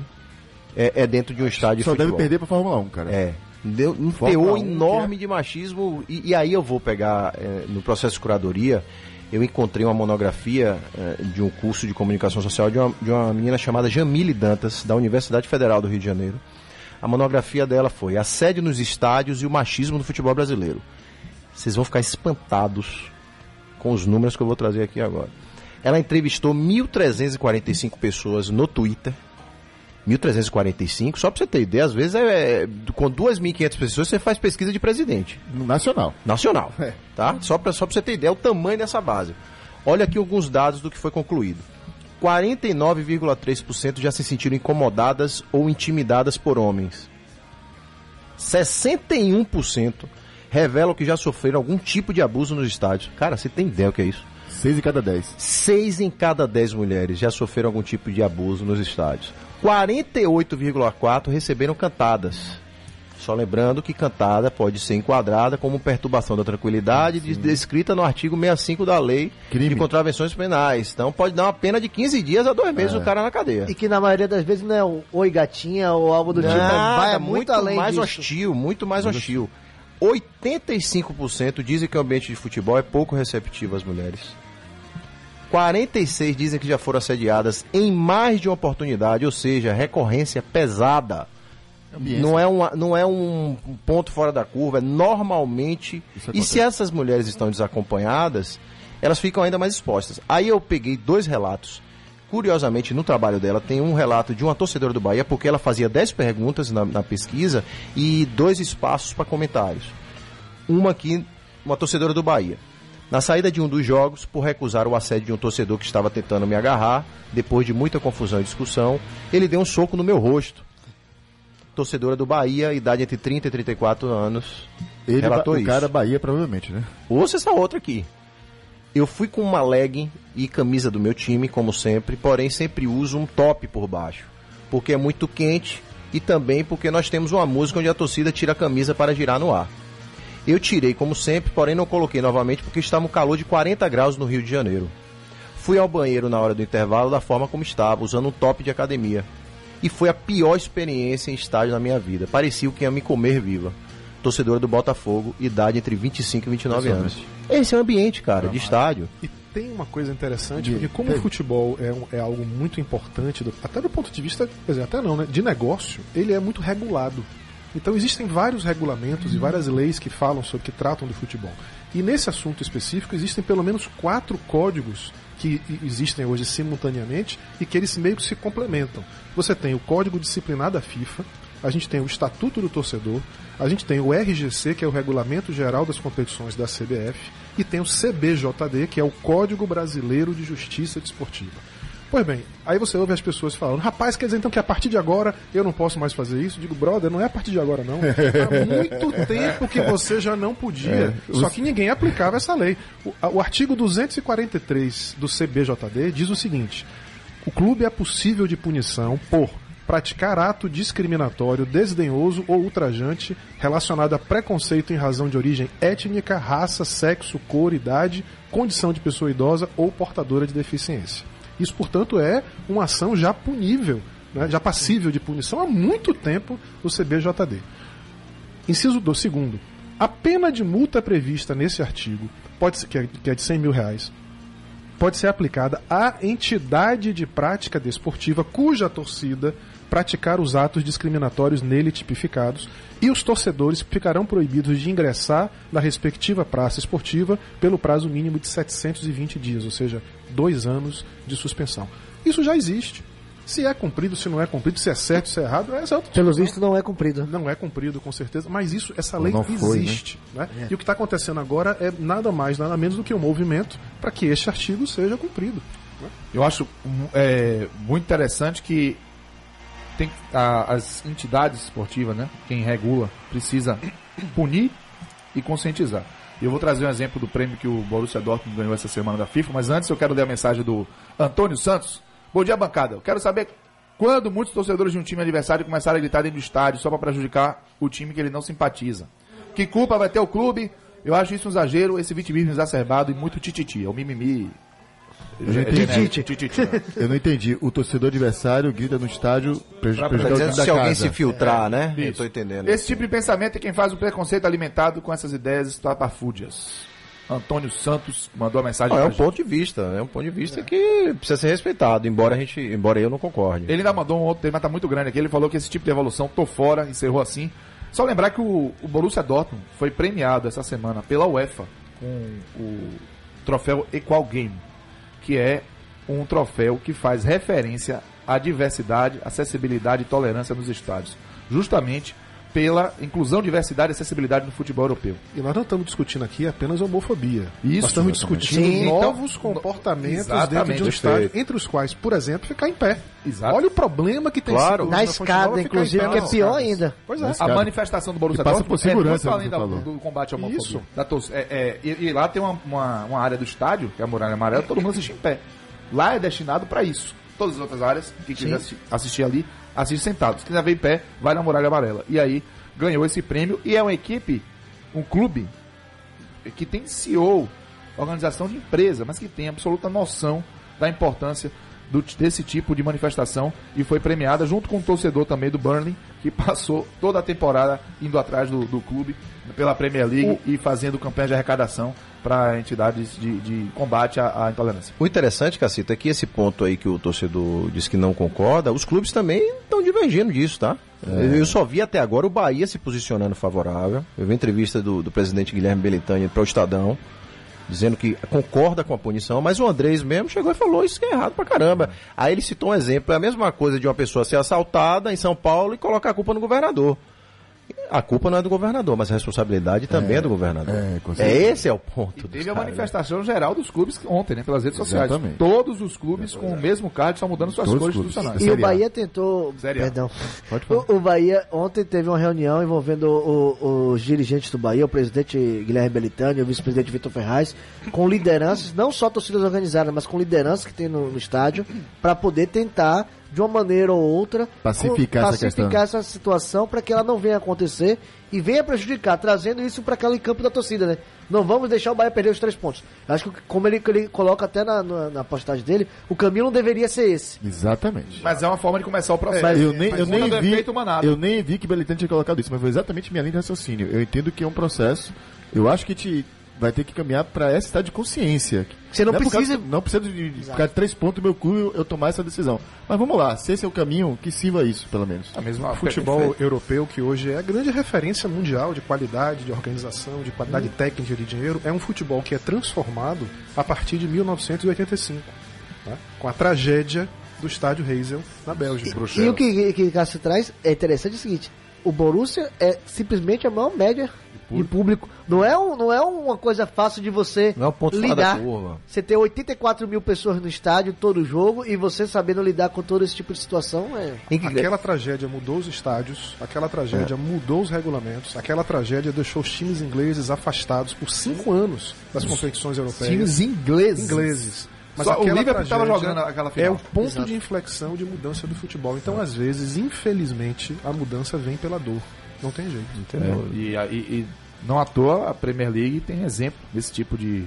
é, é dentro de um estádio Só de deve perder pra Fórmula 1, cara. É. Deu um Fórmula teor 1 que enorme de machismo. E, e aí eu vou pegar, é, no processo de curadoria, eu encontrei uma monografia é, de um curso de comunicação social de uma, de uma menina chamada Jamile Dantas, da Universidade Federal do Rio de Janeiro. A monografia dela foi Assédio nos estádios e o machismo no futebol brasileiro. Vocês vão ficar espantados com os números que eu vou trazer aqui agora. Ela entrevistou 1.345 pessoas no Twitter. 1.345, só pra você ter ideia, às vezes é, é, com 2.500 pessoas você faz pesquisa de presidente Nacional. nacional, tá? Só pra, só pra você ter ideia o tamanho dessa base. Olha aqui alguns dados do que foi concluído. 49,3% já se sentiram incomodadas ou intimidadas por homens. 61% revelam que já sofreram algum tipo de abuso nos estádios. Cara, você tem ideia o que é isso? 6 em cada 10. 6 em cada 10 mulheres já sofreram algum tipo de abuso nos estádios. 48,4% receberam cantadas. Só lembrando que cantada pode ser enquadrada como perturbação da tranquilidade de- descrita no artigo 65 da Lei Crime. de Contravenções Penais. Então pode dar uma pena de 15 dias a dois meses o cara na cadeia. E que na maioria das vezes não é um oi gatinha ou algo do tipo, Nada, vai muito, além mais disso. hostil, muito mais hostil. 85% dizem que o ambiente de futebol é pouco receptivo às mulheres. 46 dizem que já foram assediadas em mais de uma oportunidade, ou seja, recorrência pesada. Não é, uma, não é um ponto fora da curva, é normalmente. E se essas mulheres estão desacompanhadas, elas ficam ainda mais expostas. Aí eu peguei dois relatos. Curiosamente, no trabalho dela, tem um relato de uma torcedora do Bahia, porque ela fazia 10 perguntas na, na pesquisa e dois espaços para comentários. Uma aqui, uma torcedora do Bahia. Na saída de um dos jogos, por recusar o assédio de um torcedor que estava tentando me agarrar, depois de muita confusão e discussão, ele deu um soco no meu rosto. Torcedora do Bahia, idade entre 30 e 34 anos, Ele, relatou o isso. cara Bahia, provavelmente, né? Ouça essa outra aqui. Eu fui com uma legging e camisa do meu time, como sempre, porém sempre uso um top por baixo. Porque é muito quente e também porque nós temos uma música onde a torcida tira a camisa para girar no ar. Eu tirei como sempre, porém não coloquei novamente porque estava um calor de 40 graus no Rio de Janeiro. Fui ao banheiro na hora do intervalo da forma como estava, usando um top de academia. E foi a pior experiência em estádio na minha vida. Parecia o que ia me comer viva. Torcedora do Botafogo, idade entre 25 e 29 anos. Esse é o ambiente, cara, de estádio. E tem uma coisa interessante, De- porque como o futebol é, um- é algo muito importante, do- até do ponto de vista, quer dizer, até não, né? De negócio, ele é muito regulado. Então existem vários regulamentos e várias leis que falam sobre, que tratam do futebol. E nesse assunto específico existem pelo menos quatro códigos que existem hoje simultaneamente e que eles meio que se complementam. Você tem o Código Disciplinar da FIFA, a gente tem o Estatuto do Torcedor, a gente tem o RGC, que é o Regulamento Geral das Competições da CBF, e tem o CBJD, que é o Código Brasileiro de Justiça Desportiva. Pois bem, aí você ouve as pessoas falando, rapaz, quer dizer então que a partir de agora eu não posso mais fazer isso? Digo, brother, não é a partir de agora não. Há muito tempo que você já não podia. Só que ninguém aplicava essa lei. O, o artigo 243 do CBJD diz o seguinte: o clube é possível de punição por praticar ato discriminatório, desdenhoso ou ultrajante relacionado a preconceito em razão de origem étnica, raça, sexo, cor, idade, condição de pessoa idosa ou portadora de deficiência. Isso, portanto, é uma ação já punível, né, já passível de punição há muito tempo no CBJD. Inciso do segundo. A pena de multa prevista nesse artigo, pode ser, que, é, que é de 100 mil reais, pode ser aplicada à entidade de prática desportiva cuja torcida praticar os atos discriminatórios nele tipificados e os torcedores ficarão proibidos de ingressar na respectiva praça esportiva pelo prazo mínimo de 720 dias, ou seja, dois anos de suspensão. Isso já existe. Se é cumprido, se não é cumprido, se é certo, se é errado, é outra Pelo visto, não é cumprido. Não é cumprido, com certeza, mas isso, essa lei não foi, existe. né? E o que está acontecendo agora é nada mais, nada menos do que um movimento para que este artigo seja cumprido. Eu acho hum, é, muito interessante que tem, a- as entidades esportivas, né, quem regula, precisa punir e conscientizar. Eu vou trazer um exemplo do prêmio que o Borussia Dortmund ganhou essa semana da FIFA, mas antes eu quero ler a mensagem do Antônio Santos. Bom dia, bancada. Eu quero saber quando muitos torcedores de um time adversário começaram a gritar dentro do estádio só para prejudicar o time que ele não simpatiza. Que culpa vai ter o clube? Eu acho isso um exagero, esse vitimismo exacerbado e muito tititi. É o mimimi. Entendi. Tititi. né? Eu não entendi. O torcedor adversário grita no estádio prejudicar o time da se alguém se filtrar, né? Isso. Eu tô entendendo. Esse tipo de pensamento é quem faz o preconceito alimentado com essas ideias estapafúdias. Antônio Santos mandou a mensagem Ah, é um gente. ponto de vista, é um ponto de vista que precisa ser respeitado, embora a gente, embora eu não concorde. Ele ainda mandou um outro tema, tá muito grande aqui. Ele falou que esse tipo de evolução, tô fora, encerrou assim. Só lembrar que o, o Borussia Dortmund foi premiado essa semana pela UEFA com o troféu Equal Game, que é um troféu que faz referência à diversidade, acessibilidade e tolerância nos estádios. Justamente pela inclusão, diversidade e acessibilidade no futebol europeu. E nós não estamos discutindo aqui apenas homofobia. Isso, nós estamos discutindo Sim, novos então, comportamentos dentro de um estádio, entre os quais, por exemplo, ficar em pé. Exato. Olha o problema que tem Claro. sido Na escada, inclusive, que é pior ainda. Pois é. A manifestação do Borussia passa Dortmund por segurança, é muito além do, combate à homofobia. Isso. Da é, é, e, e lá tem uma, uma, uma área do estádio, que é a muralha amarela, todo mundo assiste em pé. Lá é destinado para isso. Todas as outras áreas, quem quiser assi- assistir ali, assiste sentado. Se quiser ver em pé, vai na muralha amarela. E aí ganhou esse prêmio e é uma equipe, um clube que tem CEO, organização de empresa, mas que tem absoluta noção da importância do- desse tipo de manifestação e foi premiada junto com um torcedor também do Burnley, que passou toda a temporada indo atrás do, do clube pela Premier League e fazendo campanha de arrecadação para entidades de, de combate à, à intolerância. O interessante, Cacita, é que esse ponto aí que o torcedor diz que não concorda, os clubes também estão divergindo disso, tá? Eu só vi até agora o Bahia se posicionando favorável. Eu vi entrevista do, do presidente Guilherme Belitani para o Estadão, dizendo que concorda com a punição, mas o Andrés mesmo chegou e falou isso que é errado pra caramba. Aí ele citou um exemplo, é a mesma coisa de uma pessoa ser assaltada em São Paulo e colocar a culpa no governador. A culpa não é do governador, mas a responsabilidade também é, do governador. é, com É, certeza. esse é o ponto. E teve a caras, manifestação geral dos clubes ontem, né, pelas redes sociais. Exatamente. Todos os clubes com o mesmo card, só mudando suas Todos cores institucionais. E o. Bahia tentou. Série A. Perdão. Pode falar. O, o Bahia ontem teve uma reunião envolvendo o- o- os dirigentes do Bahia, o presidente Guilherme Belitani, o vice-presidente Vitor Ferraz, com lideranças, não só torcidas organizadas, mas com lideranças que tem no, no estádio, para poder tentar, de uma maneira ou outra, Pacificar co- essa pacificar essa situação para que ela não venha acontecer e venha prejudicar, trazendo isso para aquele campo da torcida, né? Não vamos deixar o Bahia perder os três pontos. Acho que, como ele, ele coloca até na, na, na postagem dele, o caminho não deveria ser esse. Exatamente. Mas é uma forma de começar o processo. Mas eu nem, Mas eu nem vi, eu nem vi que Belitani tinha colocado isso, mas foi exatamente minha linha de raciocínio. Eu entendo que é um processo. Eu acho que te vai ter que caminhar para essa estado de consciência. Você não é por precisa- causa- não precisa de, de ficar três pontos no meu cu eu, eu tomar essa decisão. Mas vamos lá, se esse é o caminho, que sirva isso, pelo menos. A mesma O futebol europeu, que hoje é a grande referência mundial de qualidade, de organização, de qualidade técnica de dinheiro, é um futebol que é transformado a partir de 1985, tá? com a tragédia do estádio Heysel na Bélgica. E o que, que, que Cássio traz é interessante é o seguinte: o Borussia é simplesmente a maior média de público. Não é, um, não é uma coisa fácil de você Não é o ponto lidar. da curva. Você ter 84 mil pessoas no estádio todo jogo e você sabendo lidar com todo esse tipo de situação é. Em que- Aquela tragédia mudou os estádios, aquela tragédia mudou os regulamentos, aquela tragédia deixou os times ingleses afastados por cinco anos das competições europeias. Times ingleses. ingleses. Mas Só o aquela Liverpool tava tragédia jogando aquela É final. o ponto Exato. de inflexão de mudança do futebol. Então, às vezes, infelizmente, a mudança vem pela dor. Não tem jeito. É, e, e- e não à toa a Premier League tem exemplo desse tipo de,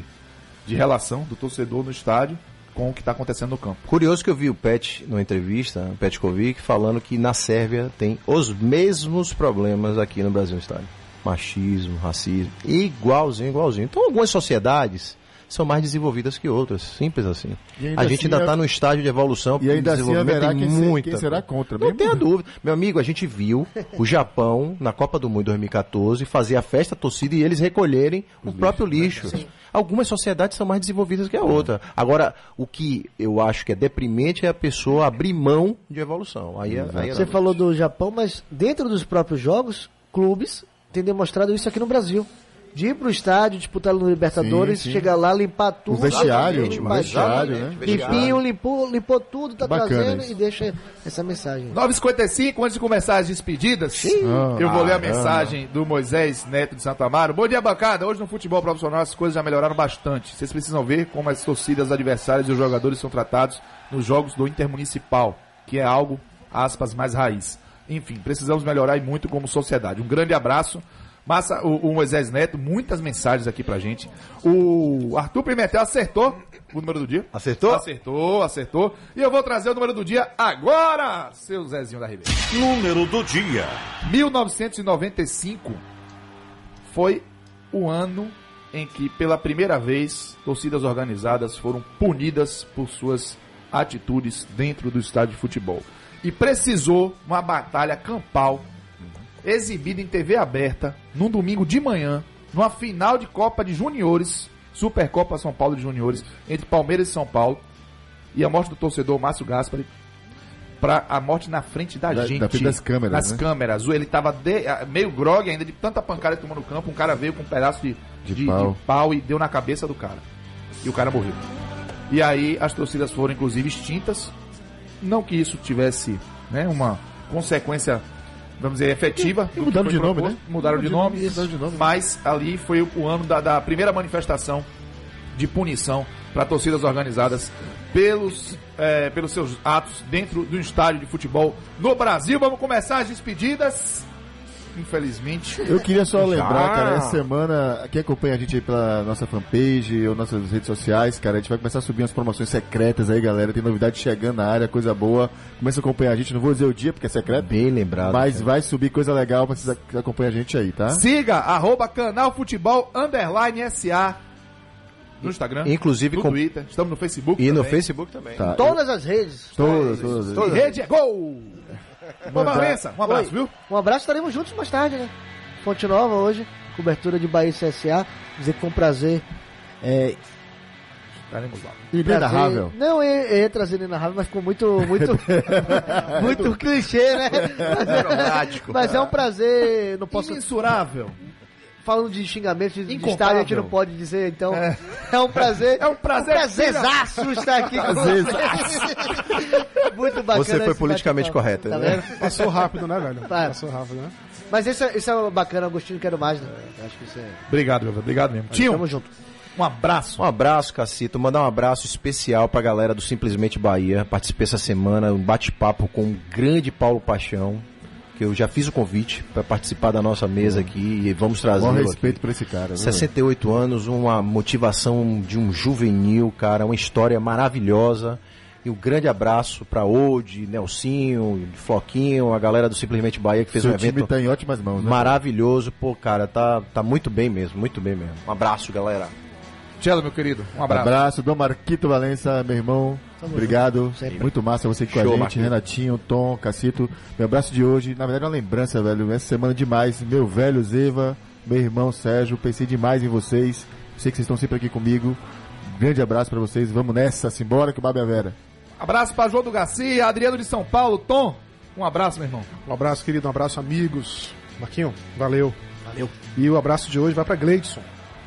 de relação do torcedor no estádio com o que está acontecendo no campo. Curioso que eu vi o Pet numa entrevista, o Petkovic, falando que na Sérvia tem os mesmos problemas aqui no Brasil no estádio. Machismo, racismo, igualzinho, igualzinho. Então algumas sociedades são mais desenvolvidas que outras, simples assim. A gente assim ainda é- está no estágio de evolução, E ainda assim desenvolvimento haverá tem quem, se- muita quem será contra. Não mesmo? tenha dúvida. Meu amigo, a gente viu o Japão, na Copa do Mundo 2014, fazer a festa torcida e eles recolherem o próprio lixo. Algumas sociedades são mais desenvolvidas que a outra. Agora, o que eu acho que é deprimente é a pessoa abrir mão de evolução. Aí, é- aí é Você falou do Japão, mas dentro dos próprios jogos, clubes têm demonstrado isso aqui no Brasil. De ir pro estádio, disputar no Libertadores, Sim, sim. chegar lá, limpar tudo. O vestiário, o vestiário, né? Limpinho, limpou, limpou tudo, tá Bacana trazendo isso. e deixa essa mensagem. 9h55, antes de começar as despedidas, Ah, eu vou ler a caramba. mensagem do Moisés Neto de Santa Amaro. Bom dia, bancada. Hoje no futebol profissional as coisas já melhoraram bastante. Vocês precisam ver como as torcidas adversárias e os jogadores são tratados nos jogos do Intermunicipal, que é algo, aspas, mais raiz. Enfim, precisamos melhorar e muito como sociedade. Um grande abraço. Massa, o, o Moisés Neto, muitas mensagens aqui pra gente. O Arthur Pimentel acertou o número do dia. Acertou? Acertou, acertou. E eu vou trazer o número do dia agora, seu Zezinho da Ribeira. Número do dia. 1995 foi o ano em que, pela primeira vez, torcidas organizadas foram punidas por suas atitudes dentro do estádio de futebol. E precisou uma batalha campal exibida em TV aberta num domingo de manhã, numa final de Copa de Juniores, Supercopa São Paulo de Juniores, entre Palmeiras e São Paulo, e a morte do torcedor Márcio Gaspari para a morte na frente da, Da- gente. da frente das câmeras, Nas né? câmeras. Ele tava de- ah, meio grog ainda de tanta pancada que tomou no campo. Um cara veio com um pedaço de, De pau. pau e deu na cabeça do cara. E o cara morreu. E aí as torcidas foram inclusive extintas. Não que isso tivesse né, uma consequência, vamos dizer, efetiva. E do que mudaram foi de nome, proposto. né? Mudaram de nome. Mudaram de nome. Mas ali foi o ano da, da primeira manifestação de punição para torcidas organizadas pelos, eh, pelos seus atos dentro do estádio de futebol no Brasil. Vamos começar as despedidas. Infelizmente. Eu queria só Já. lembrar, cara, essa semana, quem acompanha a gente aí pela nossa fanpage ou nossas redes sociais, cara, a gente vai começar a subir umas promoções secretas aí, galera. Tem novidade chegando na área, coisa boa. Começa a acompanhar a gente, não vou dizer o dia porque é secreto, Bem lembrado. mas cara. vai subir coisa legal pra vocês ac- acompanhar a gente aí, tá? Siga arroba canal futebol underline SA no Instagram, Inclusive no com- Twitter, estamos no Facebook E no também. Facebook também. Tá. Todas as redes. Todas, todas. E rede é gol! Ô, Valença, um abraço, Oi. viu? Um abraço, estaremos juntos mais tarde, né? Fonte Nova hoje, cobertura de Bahia CSA. Dizer que um prazer. É, Estaremos lá. Inenarrável. Não, eu, ia trazer inenarrável, mas ficou muito, muito, muito clichê, né? Mas, é- mas é um prazer, não posso... Imensurável. Falando de xingamento de, estádio, a gente não pode dizer, então é, É. um prazer. É um prazer. Um prazerzaço estar aqui com vocês. Muito bacana. Você foi politicamente correta, Tá né? vendo? Passou rápido, né, velho? Passou rápido, né? Mas isso, é- isso é bacana, Agostinho, quero mais, né? Eu Acho que isso é... Obrigado, meu velho. Obrigado mesmo. Tio, Tamo junto. um abraço. Um abraço, Cacito. Mandar um abraço especial pra galera do Simplesmente Bahia. Participei essa semana, um bate-papo com o grande Paulo Paixão, que eu já fiz o convite pra participar da nossa mesa aqui e vamos trazer. Bom respeito pra esse cara. viu? 68 anos, uma motivação de um juvenil, cara, uma história maravilhosa. E um grande abraço pra Ode, Nelsinho, Floquinho, a galera do Simplesmente Bahia que fez Seu um time evento tá em ótimas mãos, né? maravilhoso. Pô, cara, tá, tá muito bem mesmo, muito bem mesmo. Um abraço, galera. Tchelo, meu querido. Um abraço. Abraço, Dom Marquito Valença, meu irmão. Obrigado. Sempre. Muito massa você aqui com Show, a gente, Marquito. Renatinho, Tom, Cacito. Meu abraço de hoje, na verdade é uma lembrança, velho. Essa semana demais. Meu velho Zeva, meu irmão Sérgio, pensei demais em vocês. Sei que vocês estão sempre aqui comigo. Grande abraço pra vocês. Vamos nessa, simbora que o Babi é a Vera. Abraço pra João do Garcia, Adriano de São Paulo, Tom. Um abraço, meu irmão. Um abraço, querido. Um abraço, amigos. Marquinho, valeu. Valeu. E o abraço de hoje vai pra Gleidson.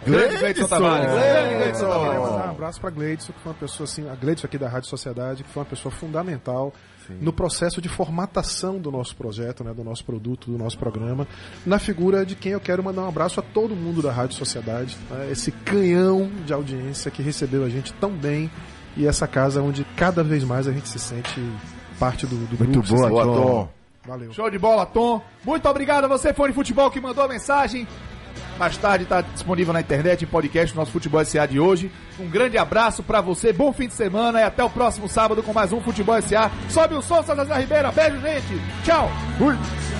Grande Gleidson Tavares. Gleidson um abraço pra Gleidson, que foi uma pessoa assim, a Gleidson aqui da Rádio Sociedade, que foi uma pessoa fundamental no processo de formatação do nosso projeto, né, do nosso produto, do nosso programa, na figura de quem eu quero mandar um abraço a todo mundo da Rádio Sociedade, né, esse canhão de audiência que recebeu a gente tão bem e essa casa onde cada vez mais a gente se sente parte do, do Muito grupo. se boa, Tom. Valeu. Show de bola, Tom. Muito obrigado a você, fã de futebol, que mandou a mensagem. Mais tarde está disponível na internet, em podcast, o nosso Futebol SA de hoje. Um grande abraço pra você, bom fim de semana e até o próximo sábado com mais um Futebol SA. Sobe o som, César Ribeira. Beijo, gente. Tchau. Fui.